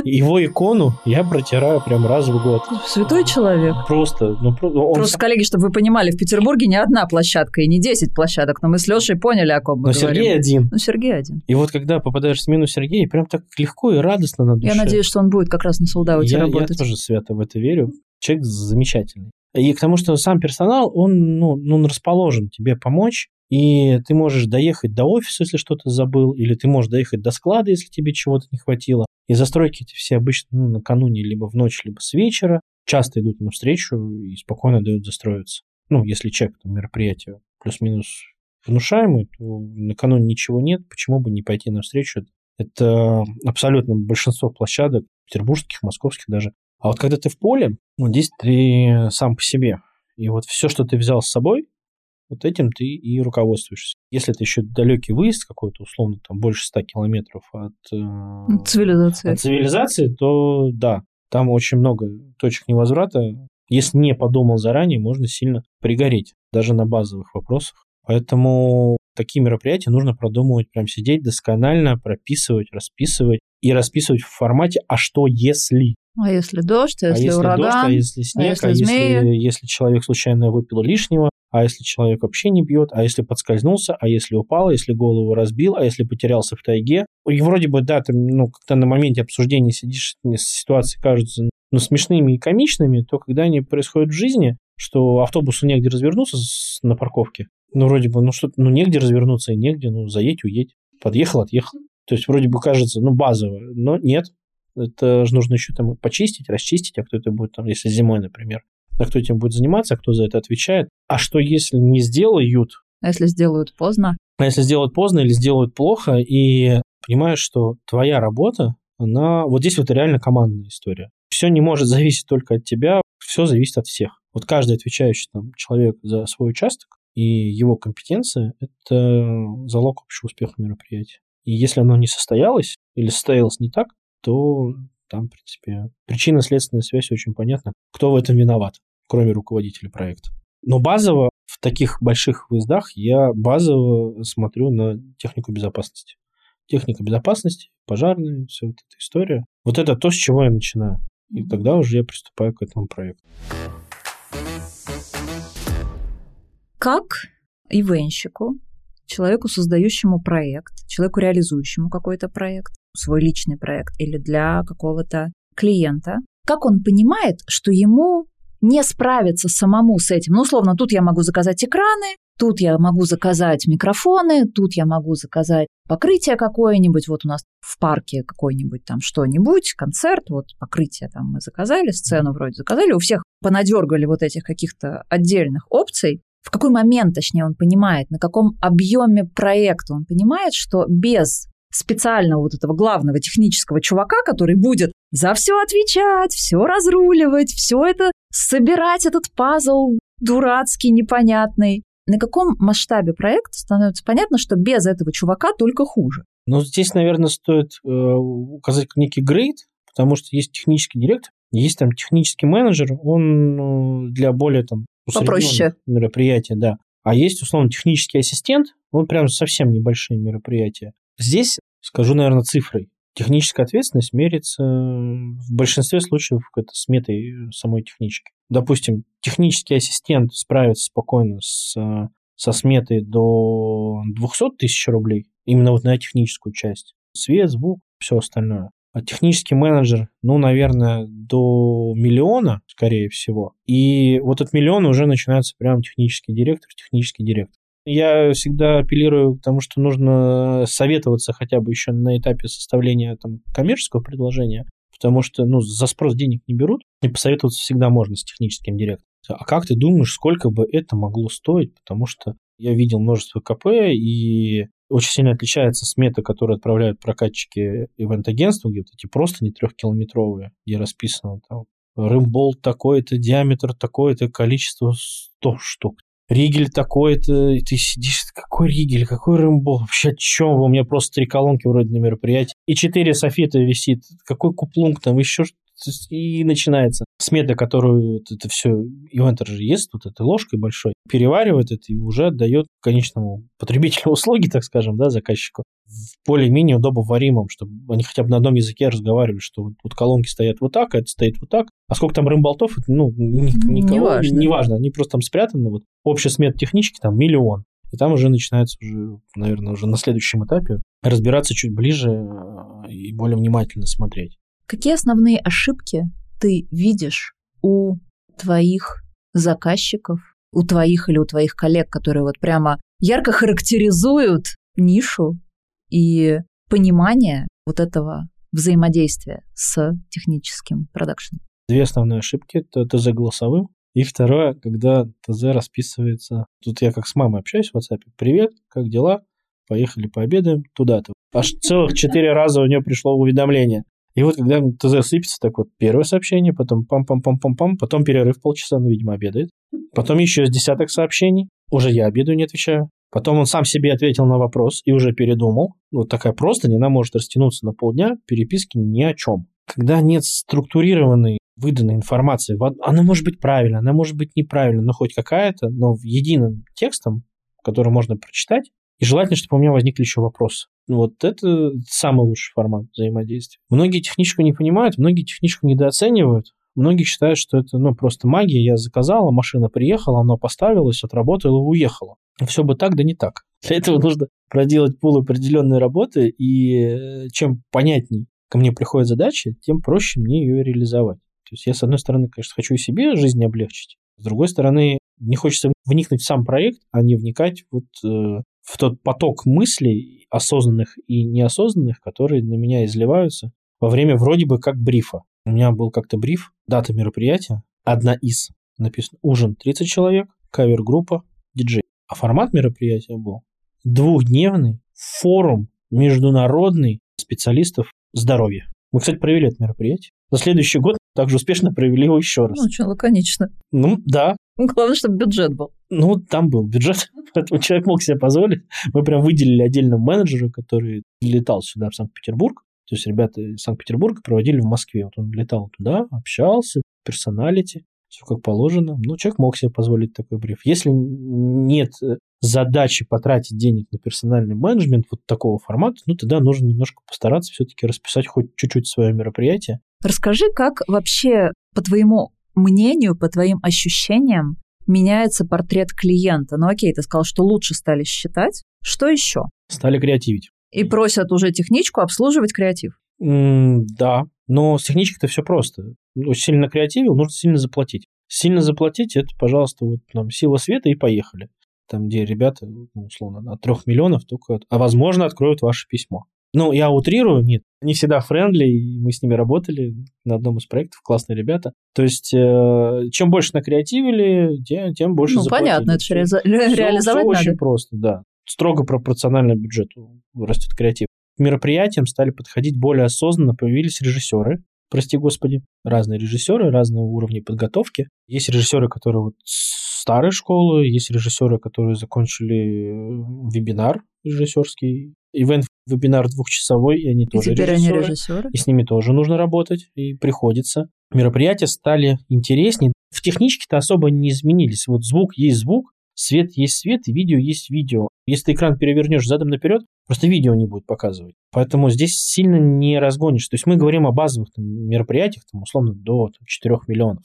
Его икону я протираю прям раз в год. Святой человек. Просто. Ну, он... Просто, коллеги, чтобы вы понимали, в Петербурге не одна площадка и не 10 площадок, но мы с Лешей поняли, о ком мы но говорим. Сергей один. Ну, Сергей один. И вот когда попадаешь в смену Сергея, прям так легко и радостно на душе. Я надеюсь, что он будет как раз на солдауте я, работать. Я тоже свято в это верю. Человек замечательный. И к тому, что сам персонал, он, ну, он расположен тебе помочь, и ты можешь доехать до офиса, если что-то забыл, или ты можешь доехать до склада, если тебе чего-то не хватило. И застройки эти все обычно ну, накануне либо в ночь, либо с вечера. Часто идут навстречу и спокойно дают застроиться. Ну, если чек там, мероприятие плюс-минус внушаемый, то накануне ничего нет, почему бы не пойти навстречу? Это абсолютно большинство площадок, петербургских, московских даже. А вот когда ты в поле, вот здесь ты сам по себе. И вот все, что ты взял с собой, вот этим ты и руководствуешься. Если это еще далекий выезд какой-то, условно, там больше 100 километров от, э, цивилизации. от цивилизации, то да, там очень много точек невозврата. Если не подумал заранее, можно сильно пригореть, даже на базовых вопросах. Поэтому такие мероприятия нужно продумывать, прям сидеть досконально, прописывать, расписывать и расписывать в формате «а что если?». А если дождь, а, а если, а если ураган, дождь, а если снег, а если, а если, если человек случайно выпил лишнего, а если человек вообще не бьет, а если подскользнулся, а если упал, а если голову разбил, а если потерялся в тайге. И вроде бы, да, ты, ну, когда на моменте обсуждения сидишь, ситуации кажутся ну, смешными и комичными, то когда они происходят в жизни, что автобусу негде развернуться на парковке, ну, вроде бы, ну, что ну, негде развернуться и негде, ну, заедь, уедь. Подъехал, отъехал. То есть, вроде бы кажется, ну, базово, но нет. Это же нужно еще там почистить, расчистить, а кто это будет там, если зимой, например. А кто этим будет заниматься, а кто за это отвечает. А что если не сделают? А если сделают поздно? А если сделают поздно или сделают плохо, и понимаешь, что твоя работа, она... Вот здесь вот реально командная история. Все не может зависеть только от тебя, все зависит от всех. Вот каждый отвечающий там человек за свой участок и его компетенция – это залог общего успеха мероприятия. И если оно не состоялось или состоялось не так, то там, в принципе, причинно-следственная связь очень понятна. Кто в этом виноват, кроме руководителя проекта. Но базово в таких больших выездах я базово смотрю на технику безопасности. Техника безопасности, пожарная, вся вот эта история. Вот это то, с чего я начинаю. И тогда уже я приступаю к этому проекту. Как ивенщику, человеку, создающему проект, человеку, реализующему какой-то проект, свой личный проект или для какого-то клиента, как он понимает, что ему не справиться самому с этим. Ну, условно, тут я могу заказать экраны, тут я могу заказать микрофоны, тут я могу заказать покрытие какое-нибудь. Вот у нас в парке какой-нибудь там что-нибудь, концерт, вот покрытие там мы заказали, сцену вроде заказали, у всех понадергали вот этих каких-то отдельных опций. В какой момент, точнее, он понимает, на каком объеме проекта он понимает, что без специального вот этого главного технического чувака, который будет за все отвечать, все разруливать, все это собирать этот пазл дурацкий, непонятный. На каком масштабе проекта становится понятно, что без этого чувака только хуже? Ну, здесь, наверное, стоит э, указать некий грейд, потому что есть технический директор, есть там технический менеджер, он э, для более там попроще мероприятия, да. А есть, условно, технический ассистент, он прям совсем небольшие мероприятия. Здесь скажу, наверное, цифрой. Техническая ответственность мерится в большинстве случаев это сметой самой технички. Допустим, технический ассистент справится спокойно с со сметой до 200 тысяч рублей, именно вот на техническую часть. Свет, звук, все остальное. А технический менеджер, ну, наверное, до миллиона, скорее всего. И вот от миллиона уже начинается прям технический директор, технический директор. Я всегда апеллирую к тому, что нужно советоваться хотя бы еще на этапе составления там, коммерческого предложения, потому что ну, за спрос денег не берут, и посоветоваться всегда можно с техническим директором. А как ты думаешь, сколько бы это могло стоить? Потому что я видел множество КП, и очень сильно отличается смета, которую отправляют прокатчики ивент-агентства, где-то эти просто не трехкилометровые, где расписано там рымбол такой-то, диаметр такое-то, количество 100 штук. Ригель такой-то, и ты сидишь, какой Ригель, какой Рымбол, вообще о чем вы, у меня просто три колонки вроде на мероприятии, и четыре софита висит, какой куплунг там, еще и начинается смета, которую вот это все ивентер же ест вот этой ложкой большой, переваривает это и уже отдает конечному потребителю услуги, так скажем, да, заказчику, в более-менее удобоваримом, чтобы они хотя бы на одном языке разговаривали, что вот, вот колонки стоят вот так, а это стоит вот так. А сколько там рымболтов, ну, ни, никого, не важно. не важно, они просто там спрятаны. Вот общая смета технически там миллион. И там уже начинается уже, наверное, уже на следующем этапе разбираться чуть ближе э, и более внимательно смотреть. Какие основные ошибки ты видишь у твоих заказчиков, у твоих или у твоих коллег, которые вот прямо ярко характеризуют нишу и понимание вот этого взаимодействия с техническим продакшеном? Две основные ошибки. Это ТЗ голосовым. И второе, когда ТЗ расписывается. Тут я как с мамой общаюсь в WhatsApp. Привет, как дела? Поехали пообедаем туда-то. Аж целых четыре раза у нее пришло уведомление. И вот когда ТЗ сыпется, так вот первое сообщение, потом пам-пам-пам-пам-пам, потом перерыв полчаса, ну, видимо, обедает. Потом еще с десяток сообщений. Уже я обедаю, не отвечаю. Потом он сам себе ответил на вопрос и уже передумал. Вот такая просто, она может растянуться на полдня, переписки ни о чем. Когда нет структурированной выданной информации, она может быть правильно, она может быть неправильно, но хоть какая-то, но единым текстом, который можно прочитать, и желательно, чтобы у меня возникли еще вопросы. Вот это самый лучший формат взаимодействия. Многие техничку не понимают, многие техничку недооценивают. Многие считают, что это ну, просто магия. Я заказала, машина приехала, она поставилась, отработала уехала. Все бы так, да не так. Для этого нужно проделать пул определенной работы, и э, чем понятней ко мне приходит задача, тем проще мне ее реализовать. То есть я, с одной стороны, конечно, хочу и себе жизнь облегчить, с другой стороны, не хочется вникнуть в сам проект, а не вникать вот э, в тот поток мыслей, осознанных и неосознанных, которые на меня изливаются во время вроде бы как брифа. У меня был как-то бриф, дата мероприятия, одна из, написано ужин 30 человек, кавер-группа, диджей. А формат мероприятия был двухдневный форум международный специалистов здоровья. Мы, кстати, провели это мероприятие. На следующий год также успешно провели его еще раз. Ну, очень лаконично. Ну, да. Главное, чтобы бюджет был. Ну, там был бюджет, поэтому человек мог себе позволить. Мы прям выделили отдельного менеджера, который летал сюда, в Санкт-Петербург. То есть ребята из Санкт-Петербурга проводили в Москве. Вот он летал туда, общался, персоналити, все как положено. Ну, человек мог себе позволить такой бриф. Если нет э, задачи потратить денег на персональный менеджмент вот такого формата, ну, тогда нужно немножко постараться все-таки расписать хоть чуть-чуть свое мероприятие. Расскажи, как вообще, по твоему мнению, по твоим ощущениям, меняется портрет клиента. Ну окей, ты сказал, что лучше стали считать. Что еще? Стали креативить. И просят уже техничку обслуживать креатив. Mm, да, но с техничкой-то все просто. Очень сильно креативил, нужно сильно заплатить. Сильно заплатить, это, пожалуйста, вот нам сила света и поехали. Там, где ребята, ну, условно, от трех миллионов только, а возможно, откроют ваше письмо. Ну, я утрирую, нет, не всегда френдли, и мы с ними работали на одном из проектов, классные ребята. То есть, э, чем больше накреативили, тем, тем больше Ну, заплатили. понятно, это же ре- реализовать все надо. очень просто, да. Строго пропорционально бюджету растет креатив. К мероприятиям стали подходить более осознанно, появились режиссеры, прости господи, разные режиссеры, разного уровня подготовки. Есть режиссеры, которые вот старой школы, есть режиссеры, которые закончили э, вебинар режиссерский, ивент вебинар двухчасовой, и они и тоже теперь режиссеры, они режиссеры. И с ними тоже нужно работать, и приходится. Мероприятия стали интереснее. В техничке-то особо не изменились. Вот звук есть звук, свет есть свет, и видео есть видео. Если ты экран перевернешь задом наперед, просто видео не будет показывать. Поэтому здесь сильно не разгонишь. То есть мы говорим о базовых там, мероприятиях, там, условно, до там, 4 миллионов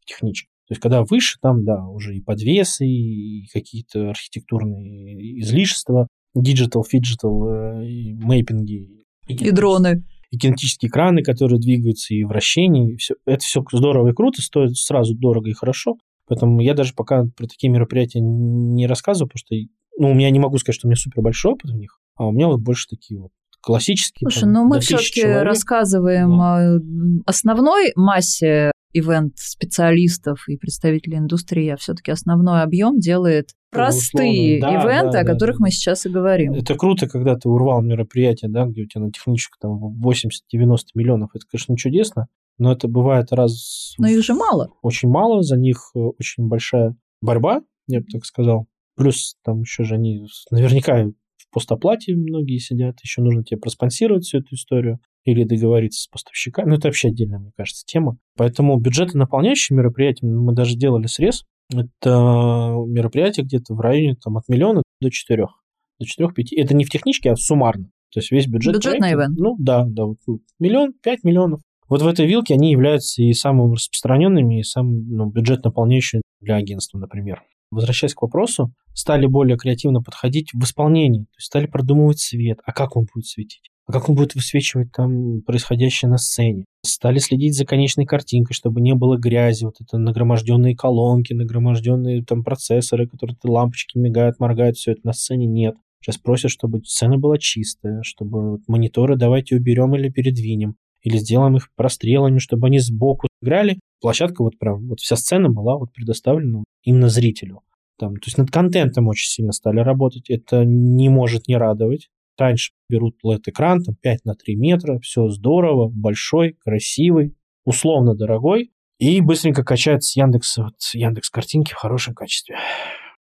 в техничке. То есть, когда выше, там, да, уже и подвесы, и какие-то архитектурные излишества, диджитал, фиджитал, мэппинги. И, и дроны. И кинетические экраны, которые двигаются, и вращение. И все. Это все здорово и круто, стоит сразу дорого и хорошо. Поэтому я даже пока про такие мероприятия не рассказываю, потому что ну, у меня не могу сказать, что у меня супер большой опыт в них, а у меня вот больше такие вот классические. Слушай, там, ну мы все-таки рассказываем да. основной массе ивент-специалистов и представителей индустрии, а все-таки основной объем делает простые да, ивенты, да, о которых да. мы сейчас и говорим. Это круто, когда ты урвал мероприятие, да, где у тебя на техническом там 80-90 миллионов. Это, конечно, чудесно, но это бывает раз... Но их же мало. Очень мало, за них э, очень большая борьба, я бы так сказал. Плюс там еще же они наверняка в постоплате многие сидят, еще нужно тебе проспонсировать всю эту историю или договориться с поставщиками. Ну, это вообще отдельная, мне кажется, тема. Поэтому бюджеты наполняющие мероприятия, мы даже делали срез. Это мероприятие где-то в районе там, от миллиона до четырех. До четырех-пяти. Это не в техничке, а суммарно. То есть весь бюджет. Бюджет проекта, на ивент. Ну, да, да. Вот, миллион, пять миллионов. Вот в этой вилке они являются и самыми распространенными, и самым ну, бюджет наполняющим для агентства, например. Возвращаясь к вопросу, стали более креативно подходить в исполнении, то есть стали продумывать свет, а как он будет светить, а как он будет высвечивать там происходящее на сцене. Стали следить за конечной картинкой, чтобы не было грязи, вот это нагроможденные колонки, нагроможденные там процессоры, которые лампочки мигают, моргают, все это на сцене нет. Сейчас просят, чтобы сцена была чистая, чтобы мониторы давайте уберем или передвинем или сделаем их прострелами, чтобы они сбоку играли. Площадка вот прям, вот вся сцена была вот предоставлена именно зрителю. Там, то есть над контентом очень сильно стали работать. Это не может не радовать. Раньше берут LED-экран, там 5 на 3 метра, все здорово, большой, красивый, условно дорогой, и быстренько качают с Яндекса, вот, Яндекс картинки в хорошем качестве.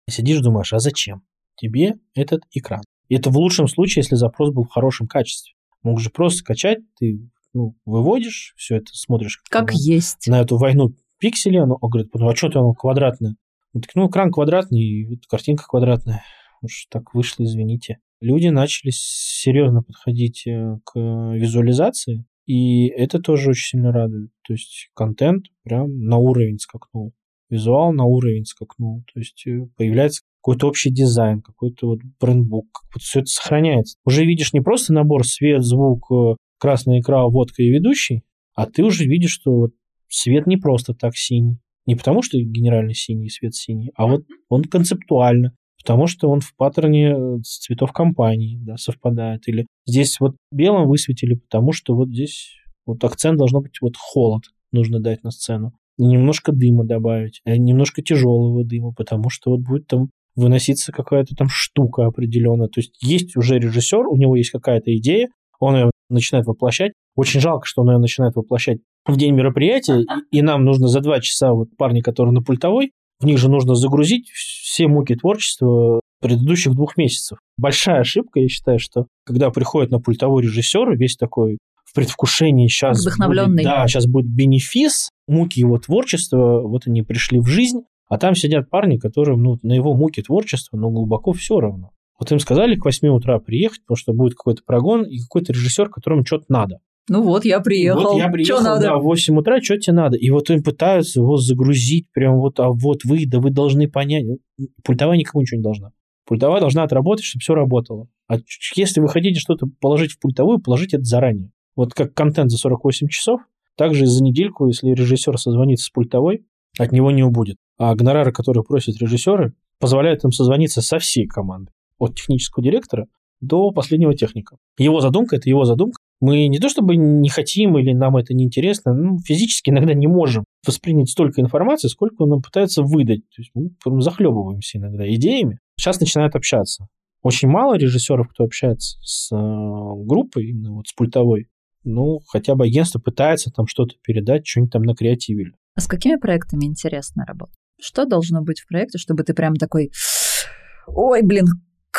Сидишь, думаешь, а зачем тебе этот экран? И это в лучшем случае, если запрос был в хорошем качестве. Мог же просто скачать, ты ну, выводишь, все это смотришь. Как оно, есть. На эту войну пиксели, оно говорит, ну, а что то оно квадратное? Ну, так, ну, экран квадратный, и картинка квадратная. Уж так вышло, извините. Люди начали серьезно подходить э, к визуализации, и это тоже очень сильно радует. То есть контент прям на уровень скакнул. Визуал на уровень скакнул. То есть э, появляется какой-то общий дизайн, какой-то вот брендбук, как вот все это сохраняется. Уже видишь не просто набор свет, звук, э, красная икра, водка и ведущий, а ты уже видишь, что вот свет не просто так синий. Не потому, что генеральный синий свет синий, а вот он концептуально, потому что он в паттерне э, цветов компании да, совпадает. Или здесь вот белым высветили, потому что вот здесь вот акцент должно быть вот холод нужно дать на сцену. Немножко дыма добавить, а немножко тяжелого дыма, потому что вот будет там выноситься какая-то там штука определенная. То есть есть уже режиссер, у него есть какая-то идея, он ее начинает воплощать. Очень жалко, что он ее начинает воплощать в день мероприятия, и, нам нужно за два часа, вот парни, которые на пультовой, в них же нужно загрузить все муки творчества предыдущих двух месяцев. Большая ошибка, я считаю, что когда приходит на пультовой режиссер, весь такой в предвкушении сейчас Вдохновленный. Будет, да, сейчас будет бенефис, муки его творчества, вот они пришли в жизнь, а там сидят парни, которым ну, на его муки творчества, но глубоко все равно. Вот им сказали к 8 утра приехать, потому что будет какой-то прогон и какой-то режиссер, которому что-то надо. Ну вот, я приехал. Вот я приехал, что надо? да, в 8 утра, что тебе надо? И вот им пытаются его загрузить, прям вот, а вот вы, да вы должны понять. Пультовая никому ничего не должна. Пультовая должна отработать, чтобы все работало. А если вы хотите что-то положить в пультовую, положите это заранее. Вот как контент за 48 часов, также за недельку, если режиссер созвонится с пультовой, от него не убудет. А гонорары, которые просят режиссеры, позволяют им созвониться со всей командой от технического директора до последнего техника. Его задумка – это его задумка. Мы не то чтобы не хотим или нам это не интересно, ну, физически иногда не можем воспринять столько информации, сколько он нам пытается выдать. То есть мы захлебываемся иногда идеями. Сейчас начинают общаться. Очень мало режиссеров, кто общается с э, группой, именно вот с пультовой. Ну, хотя бы агентство пытается там что-то передать, что-нибудь там накреативили. А с какими проектами интересно работать? Что должно быть в проекте, чтобы ты прям такой, ой, блин,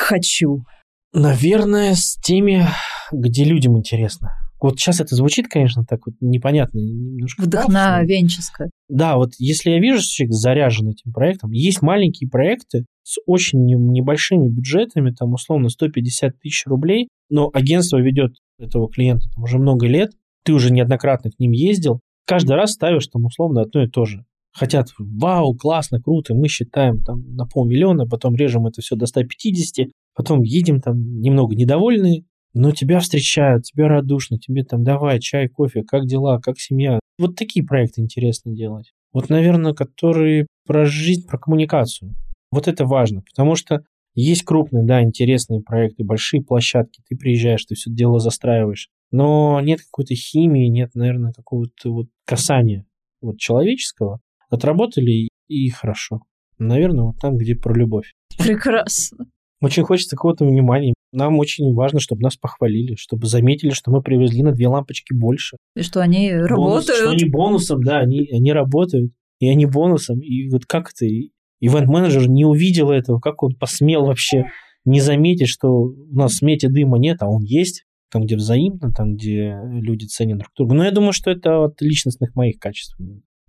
хочу? Наверное, с теми, где людям интересно. Вот сейчас это звучит, конечно, так вот непонятно, немножко Вдохновенческо. Да, вот если я вижу, что человек заряжен этим проектом, есть маленькие проекты с очень небольшими бюджетами, там условно 150 тысяч рублей, но агентство ведет этого клиента там, уже много лет, ты уже неоднократно к ним ездил, каждый раз ставишь там условно одно и то же. Хотят, вау, классно, круто, мы считаем там на полмиллиона, потом режем это все до 150, потом едем там немного недовольные, но тебя встречают, тебя радушно, тебе там давай чай, кофе, как дела, как семья. Вот такие проекты интересно делать. Вот, наверное, которые про жизнь, про коммуникацию. Вот это важно, потому что есть крупные, да, интересные проекты, большие площадки, ты приезжаешь, ты все дело застраиваешь, но нет какой-то химии, нет, наверное, какого-то вот касания вот человеческого. Отработали и хорошо. Наверное, вот там, где про любовь. Прекрасно. Очень хочется какого-то внимания. Нам очень важно, чтобы нас похвалили, чтобы заметили, что мы привезли на две лампочки больше. И что они Бонус, работают. что они бонусом, да, они, они работают, и они бонусом. И вот как это? Ивент-менеджер не увидел этого, как он посмел вообще не заметить, что у нас в смете дыма нет, а он есть, там, где взаимно, там, где люди ценят друг друга. Но я думаю, что это от личностных моих качеств.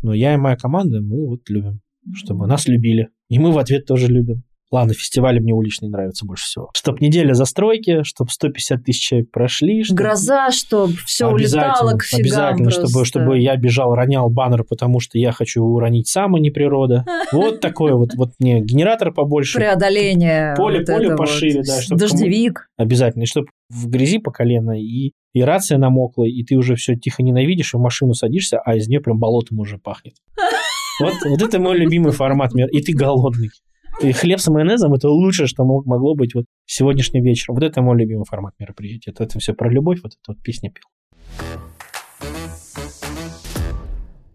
Но я и моя команда, мы вот любим, чтобы нас любили. И мы в ответ тоже любим. Ладно, фестивали мне уличные нравятся больше всего. Чтоб неделя застройки, чтоб 150 тысяч человек прошли. Чтоб... Гроза, чтобы все улетало к фигам Обязательно, просто. чтобы, чтобы я бежал, ронял баннер, потому что я хочу уронить сам, а не природа. Вот такое вот, вот мне генератор побольше. Преодоление. Поле, вот поле пошире, вот. да, чтоб Дождевик. Обязательно, и чтобы в грязи по колено, и, и рация намокла, и ты уже все тихо ненавидишь, и в машину садишься, а из нее прям болотом уже пахнет. Вот, вот это мой любимый формат. И ты голодный. И хлеб с майонезом – это лучшее, что мог- могло быть вот сегодняшним вечером. Вот это мой любимый формат мероприятия. Это, это все про любовь, вот эта вот песня пел.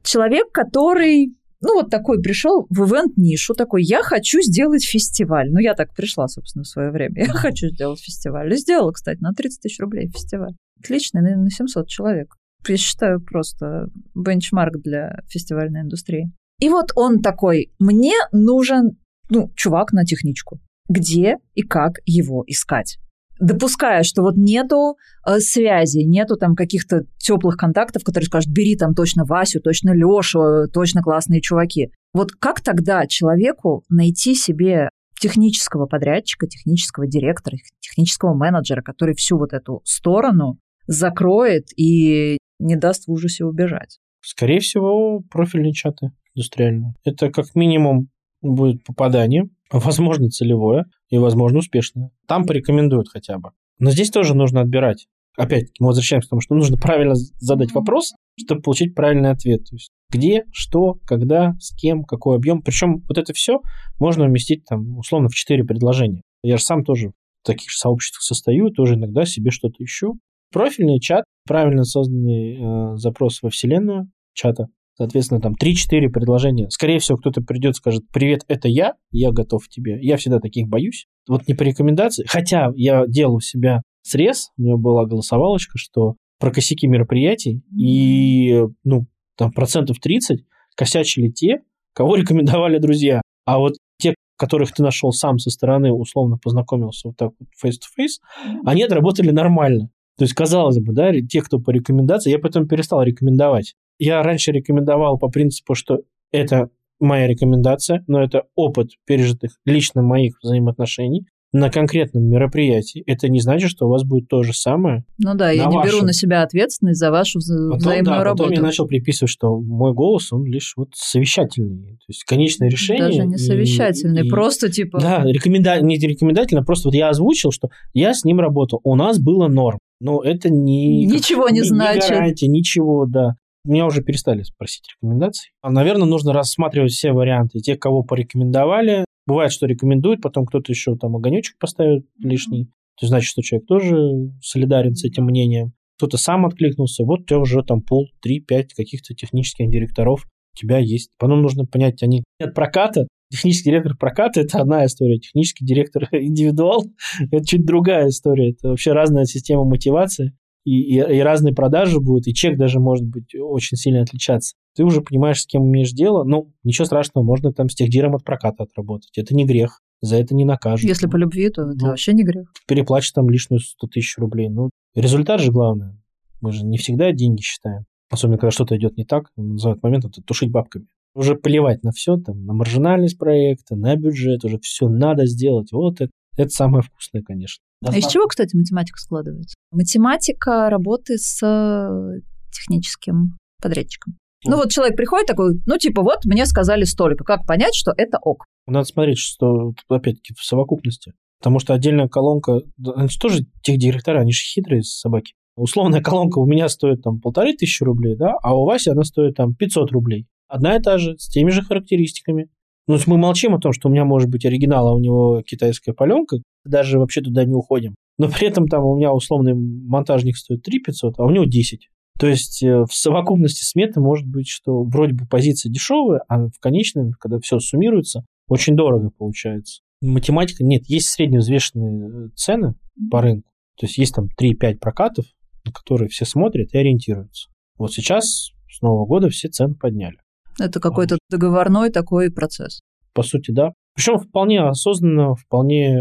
Человек, который ну, вот такой пришел в ивент-нишу, такой, я хочу сделать фестиваль. Ну, я так пришла, собственно, в свое время. Я хочу сделать фестиваль. И сделала, кстати, на 30 тысяч рублей фестиваль. Отличный, наверное, на 700 человек. Я считаю просто бенчмарк для фестивальной индустрии. И вот он такой, мне нужен, ну, чувак на техничку. Где и как его искать? Допуская, что вот нету э, связи, нету там каких-то теплых контактов, которые скажут, бери там точно Васю, точно Лешу, точно классные чуваки. Вот как тогда человеку найти себе технического подрядчика, технического директора, технического менеджера, который всю вот эту сторону закроет и не даст в ужасе убежать? Скорее всего, профильные чаты индустриальные. Это как минимум будет попадание, возможно, целевое и, возможно, успешное. Там порекомендуют хотя бы. Но здесь тоже нужно отбирать. Опять мы возвращаемся к тому, что нужно правильно задать вопрос, чтобы получить правильный ответ. То есть где, что, когда, с кем, какой объем. Причем вот это все можно уместить там условно в четыре предложения. Я же сам тоже в таких же сообществах состою, тоже иногда себе что-то ищу. Профильный чат, правильно созданный э, запрос во вселенную чата, Соответственно, там 3-4 предложения. Скорее всего, кто-то придет, скажет, привет, это я, я готов к тебе. Я всегда таких боюсь. Вот не по рекомендации. Хотя я делал у себя срез, у меня была голосовалочка, что про косяки мероприятий, и, ну, там процентов 30 косячили те, кого рекомендовали друзья. А вот те, которых ты нашел сам со стороны, условно познакомился вот так вот face-to-face, они отработали нормально. То есть, казалось бы, да, те, кто по рекомендации, я потом перестал рекомендовать. Я раньше рекомендовал по принципу, что это моя рекомендация, но это опыт пережитых лично моих взаимоотношений на конкретном мероприятии. Это не значит, что у вас будет то же самое. Ну да, я не беру вашем. на себя ответственность за вашу вза- Потом, взаимную да, работу. потом я начал приписывать, что мой голос, он лишь вот совещательный. То есть конечное решение. Даже не и- совещательный, и- просто типа... Да, рекоменда... не рекомендательно, просто вот я озвучил, что я с ним работал, у нас было норм. Но это не... Ничего не ни- значит. Ни гарантия, ничего, да. Меня уже перестали спросить рекомендаций. А, наверное, нужно рассматривать все варианты. Те, кого порекомендовали. Бывает, что рекомендуют, потом кто-то еще там огонечек поставит лишний. То значит, что человек тоже солидарен с этим мнением. Кто-то сам откликнулся. Вот у тебя уже там пол, три, пять каких-то технических директоров у тебя есть. Потом нужно понять, они от проката. Технический директор проката – это одна история. Технический директор индивидуал – это чуть другая история. Это вообще разная система мотивации. И, и, и разные продажи будут, и чек даже может быть очень сильно отличаться. Ты уже понимаешь, с кем имеешь дело. Ну, ничего страшного, можно там с техдиром от проката отработать. Это не грех. За это не накажут. Если по любви, то это Ну. вообще не грех. Переплачешь там лишнюю 100 тысяч рублей. Ну, результат же главное. Мы же не всегда деньги считаем. Особенно, когда что-то идет не так, называют момент это тушить бабками. Уже плевать на все, там, на маржинальность проекта, на бюджет, уже все надо сделать. Вот это, это самое вкусное, конечно. А из чего, кстати, математика складывается? Математика работы с э, техническим подрядчиком. Ну вот человек приходит такой, ну типа вот мне сказали столько, как понять, что это ок? Надо смотреть, что опять-таки в совокупности. Потому что отдельная колонка, они же тоже тех директора, они же хитрые собаки. Условная колонка у меня стоит там полторы тысячи рублей, да, а у Васи она стоит там 500 рублей. Одна и та же, с теми же характеристиками. Ну, мы молчим о том, что у меня может быть оригинал, а у него китайская паленка, даже вообще туда не уходим. Но при этом там у меня условный монтажник стоит 3 500, а у него 10. То есть э, в совокупности сметы может быть, что вроде бы позиция дешевая, а в конечном, когда все суммируется, очень дорого получается. Математика нет, есть средневзвешенные э, цены по рынку. То есть есть там 3-5 прокатов, на которые все смотрят и ориентируются. Вот сейчас с Нового года все цены подняли. Это какой-то договорной такой процесс. По сути, да. Причем вполне осознанно, вполне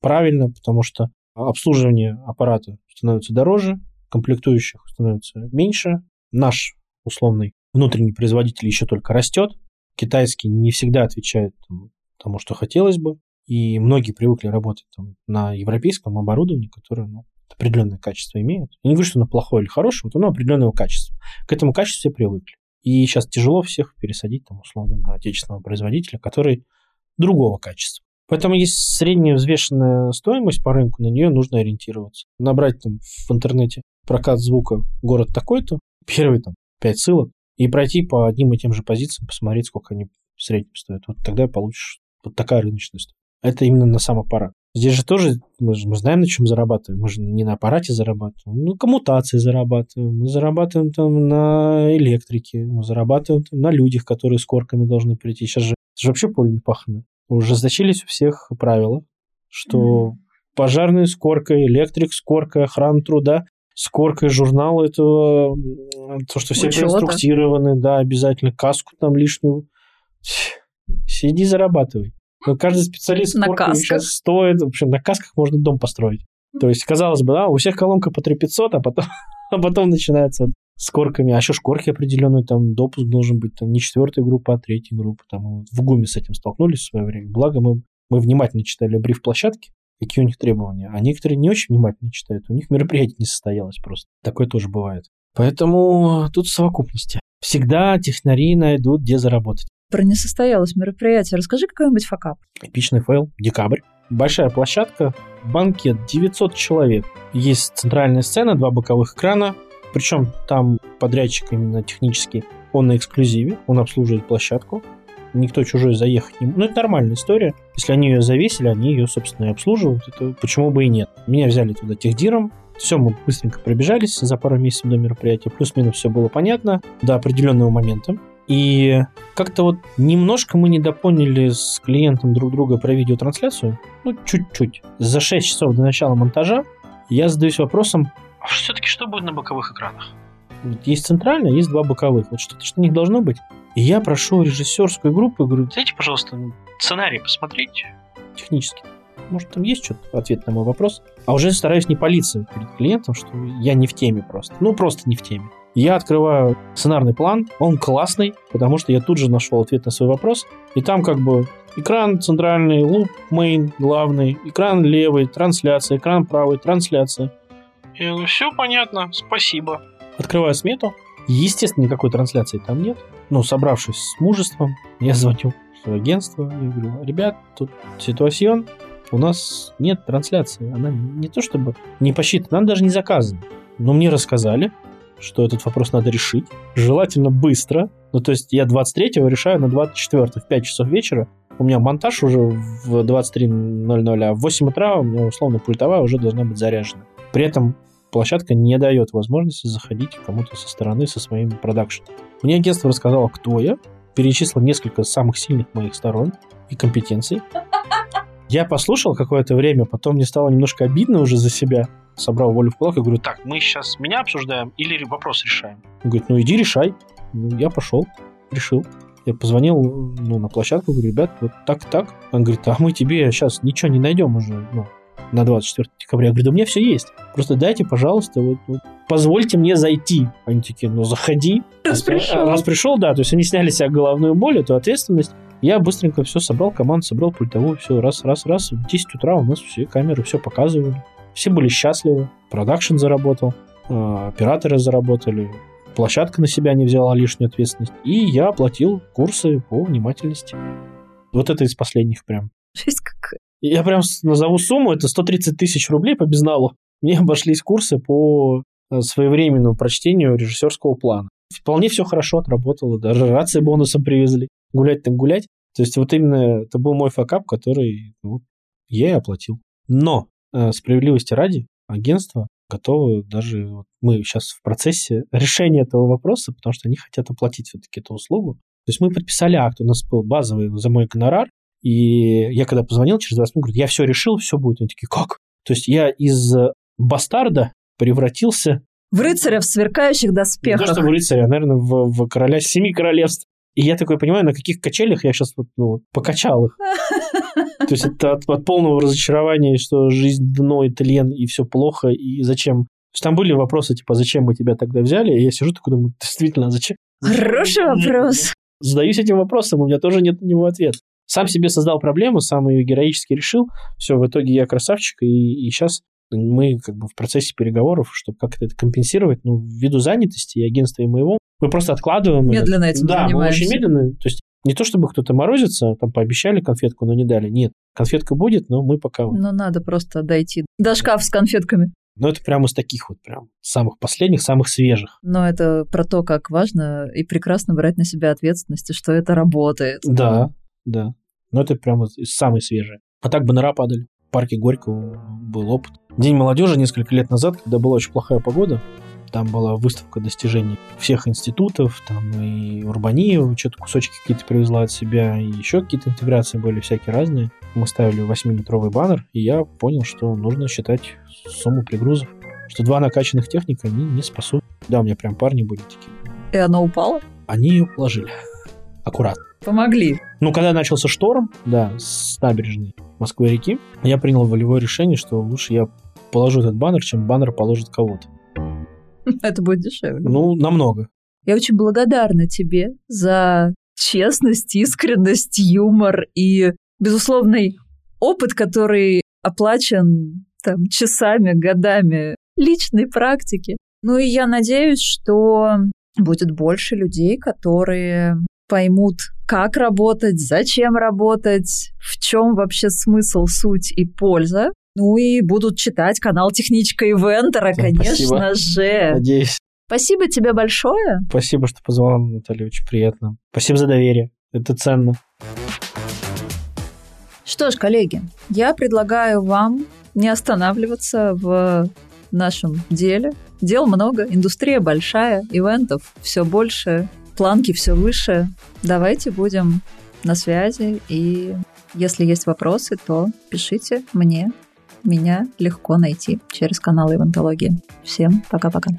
правильно, потому что обслуживание аппарата становится дороже, комплектующих становится меньше. Наш условный внутренний производитель еще только растет. Китайский не всегда отвечает там, тому, что хотелось бы. И многие привыкли работать там, на европейском оборудовании, которое ну, определенное качество имеет. Я не говорю, что оно плохое или хорошее, вот оно определенного качества. К этому качеству все привыкли. И сейчас тяжело всех пересадить, там, условно, на отечественного производителя, который другого качества. Поэтому есть средняя взвешенная стоимость по рынку, на нее нужно ориентироваться. Набрать там в интернете прокат звука город такой-то, первый там пять ссылок, и пройти по одним и тем же позициям, посмотреть, сколько они в среднем стоят. Вот тогда получишь вот такая рыночность. Это именно на сам аппарат. Здесь же тоже мы, же, мы знаем, на чем зарабатываем. Мы же не на аппарате зарабатываем. Ну, коммутации зарабатываем. Мы зарабатываем там на электрике. Мы зарабатываем там на людях, которые с корками должны прийти. Сейчас же, же вообще поле не пахано. Уже значились у всех правила, что mm. пожарный с коркой, электрик с коркой, охрана труда с коркой журнала этого, то, что все проинструктированы, да, обязательно каску там лишнюю. Сиди, зарабатывай. Но каждый специалист на сейчас стоит, в общем, на касках можно дом построить. То есть, казалось бы, да, у всех колонка по 3500, а потом, а потом начинается вот с корками. А еще шкорки определенные, там допуск должен быть там не четвертая группа, а третья группа. Там в ГУМе с этим столкнулись в свое время. Благо мы, мы внимательно читали бриф площадки, какие у них требования. А некоторые не очень внимательно читают. У них мероприятие не состоялось просто. Такое тоже бывает. Поэтому тут в совокупности. Всегда технари найдут, где заработать. Про не состоялось мероприятие. Расскажи какой-нибудь факап. Эпичный фейл. Декабрь. Большая площадка. Банкет. 900 человек. Есть центральная сцена, два боковых экрана. Причем там подрядчик именно технический. Он на эксклюзиве. Он обслуживает площадку. Никто чужой заехать не может. Ну, это нормальная история. Если они ее завесили, они ее, собственно, и обслуживают. Это почему бы и нет. Меня взяли туда техдиром. Все, мы быстренько пробежались за пару месяцев до мероприятия. Плюс-минус все было понятно до определенного момента. И как-то вот немножко мы недопоняли с клиентом друг друга про видеотрансляцию. Ну, чуть-чуть. За 6 часов до начала монтажа я задаюсь вопросом, а все-таки что будет на боковых экранах? Вот есть центральная, есть два боковых. Вот что-то что на них должно быть. И я прошу режиссерскую группу и говорю, дайте, пожалуйста, сценарий посмотрите технически. Может, там есть что-то ответ на мой вопрос. А уже стараюсь не палиться перед клиентом, что я не в теме просто. Ну, просто не в теме. Я открываю сценарный план, он классный, потому что я тут же нашел ответ на свой вопрос. И там как бы экран центральный, луп мейн главный, экран левый, трансляция, экран правый, трансляция. Я говорю, все понятно, спасибо. Открываю смету. Естественно, никакой трансляции там нет. Но собравшись с мужеством, я звоню в агентство и говорю, ребят, тут ситуацион, у нас нет трансляции. Она не то чтобы не посчитана, она даже не заказана. Но мне рассказали, что этот вопрос надо решить. Желательно быстро. Ну, то есть я 23-го решаю на 24 в 5 часов вечера. У меня монтаж уже в 23.00, а в 8 утра у меня условно пультовая уже должна быть заряжена. При этом площадка не дает возможности заходить кому-то со стороны со своим продакшеном. Мне агентство рассказало, кто я, перечислил несколько самых сильных моих сторон и компетенций. Я послушал какое-то время, потом мне стало немножко обидно уже за себя. Собрал волю в кулак и говорю, так, мы сейчас меня обсуждаем или вопрос решаем? Он говорит, ну иди решай. Ну, я пошел, решил. Я позвонил ну, на площадку, говорю, ребят, вот так-так. Он говорит, а мы тебе сейчас ничего не найдем уже, ну, на 24 декабря. Я говорю, да у меня все есть. Просто дайте, пожалуйста, вот, вот позвольте мне зайти. Они такие, ну заходи. Раз пришел. Раз пришел, да. То есть они сняли с себя головную боль, эту ответственность. Я быстренько все собрал, команду собрал, пультовую, все, раз, раз, раз. В 10 утра у нас все камеры все показывали. Все были счастливы. Продакшн заработал, а, операторы заработали, площадка на себя не взяла лишнюю ответственность, и я оплатил курсы по внимательности. Вот это из последних прям. Жесть какая. Я прям назову сумму, это 130 тысяч рублей по безналу. Мне обошлись курсы по э, своевременному прочтению режиссерского плана. Вполне все хорошо отработало, даже рации бонусом привезли. Гулять так гулять. То есть вот именно это был мой факап, который ну, я и оплатил. Но, э, справедливости ради, агентство готовы даже... Вот мы сейчас в процессе решения этого вопроса, потому что они хотят оплатить все-таки эту услугу. То есть мы подписали акт, у нас был базовый за мой гонорар, и я когда позвонил через 20 минут, говорю, я все решил, все будет. Они такие, как? То есть я из бастарда превратился... В рыцаря в сверкающих доспехах. Не то, что в рыцаря, а, наверное, в, в короля семи королевств. И я такой понимаю, на каких качелях я сейчас вот, ну, покачал их. То есть это от, от полного разочарования, что жизнь дно и тлен, и все плохо, и зачем. То есть там были вопросы, типа, зачем мы тебя тогда взяли? И я сижу такой, думаю, действительно, зачем? Хороший вопрос. Задаюсь этим вопросом, у меня тоже нет на него ответа. Сам себе создал проблему, сам ее героически решил. Все, в итоге я красавчик, и, и сейчас мы как бы в процессе переговоров, чтобы как-то это компенсировать, ну, ввиду занятости и агентства и моего, мы просто откладываем. Медленно этим Да, мы очень медленно. То есть не то, чтобы кто-то морозится, там пообещали конфетку, но не дали. Нет, конфетка будет, но мы пока... Ну, надо просто дойти до шкафа с конфетками. Но это прямо из таких вот прям самых последних, самых свежих. Но это про то, как важно и прекрасно брать на себя ответственность, и что это работает. Да, да. Но это прямо из самой свежей. А так баннера падали. В парке Горького был опыт. День молодежи несколько лет назад, когда была очень плохая погода, там была выставка достижений всех институтов, там и Урбаниева что-то кусочки какие-то привезла от себя, и еще какие-то интеграции были всякие разные. Мы ставили 8-метровый баннер, и я понял, что нужно считать сумму пригрузов, что два накачанных техника они не спасут. Да, у меня прям парни были такие. И она упала? Они ее положили. Аккуратно. Помогли. Ну, когда начался шторм, да, с набережной Москвы-реки, я принял волевое решение, что лучше я положу этот баннер, чем баннер положит кого-то. Это будет дешевле. Ну, намного. Я очень благодарна тебе за честность, искренность, юмор и безусловный опыт, который оплачен там часами, годами личной практики. Ну и я надеюсь, что будет больше людей, которые поймут, как работать, зачем работать, в чем вообще смысл, суть и польза. Ну и будут читать канал Техничка Ивентера, Да, конечно спасибо. же. Надеюсь. Спасибо тебе большое. Спасибо, что позвала, Наталья, очень приятно. Спасибо за доверие. Это ценно. Что ж, коллеги, я предлагаю вам не останавливаться в нашем деле. Дел много, индустрия большая, ивентов все больше, планки все выше. Давайте будем на связи, и если есть вопросы, то пишите мне. Меня легко найти через канал Ивентологии. Всем пока-пока.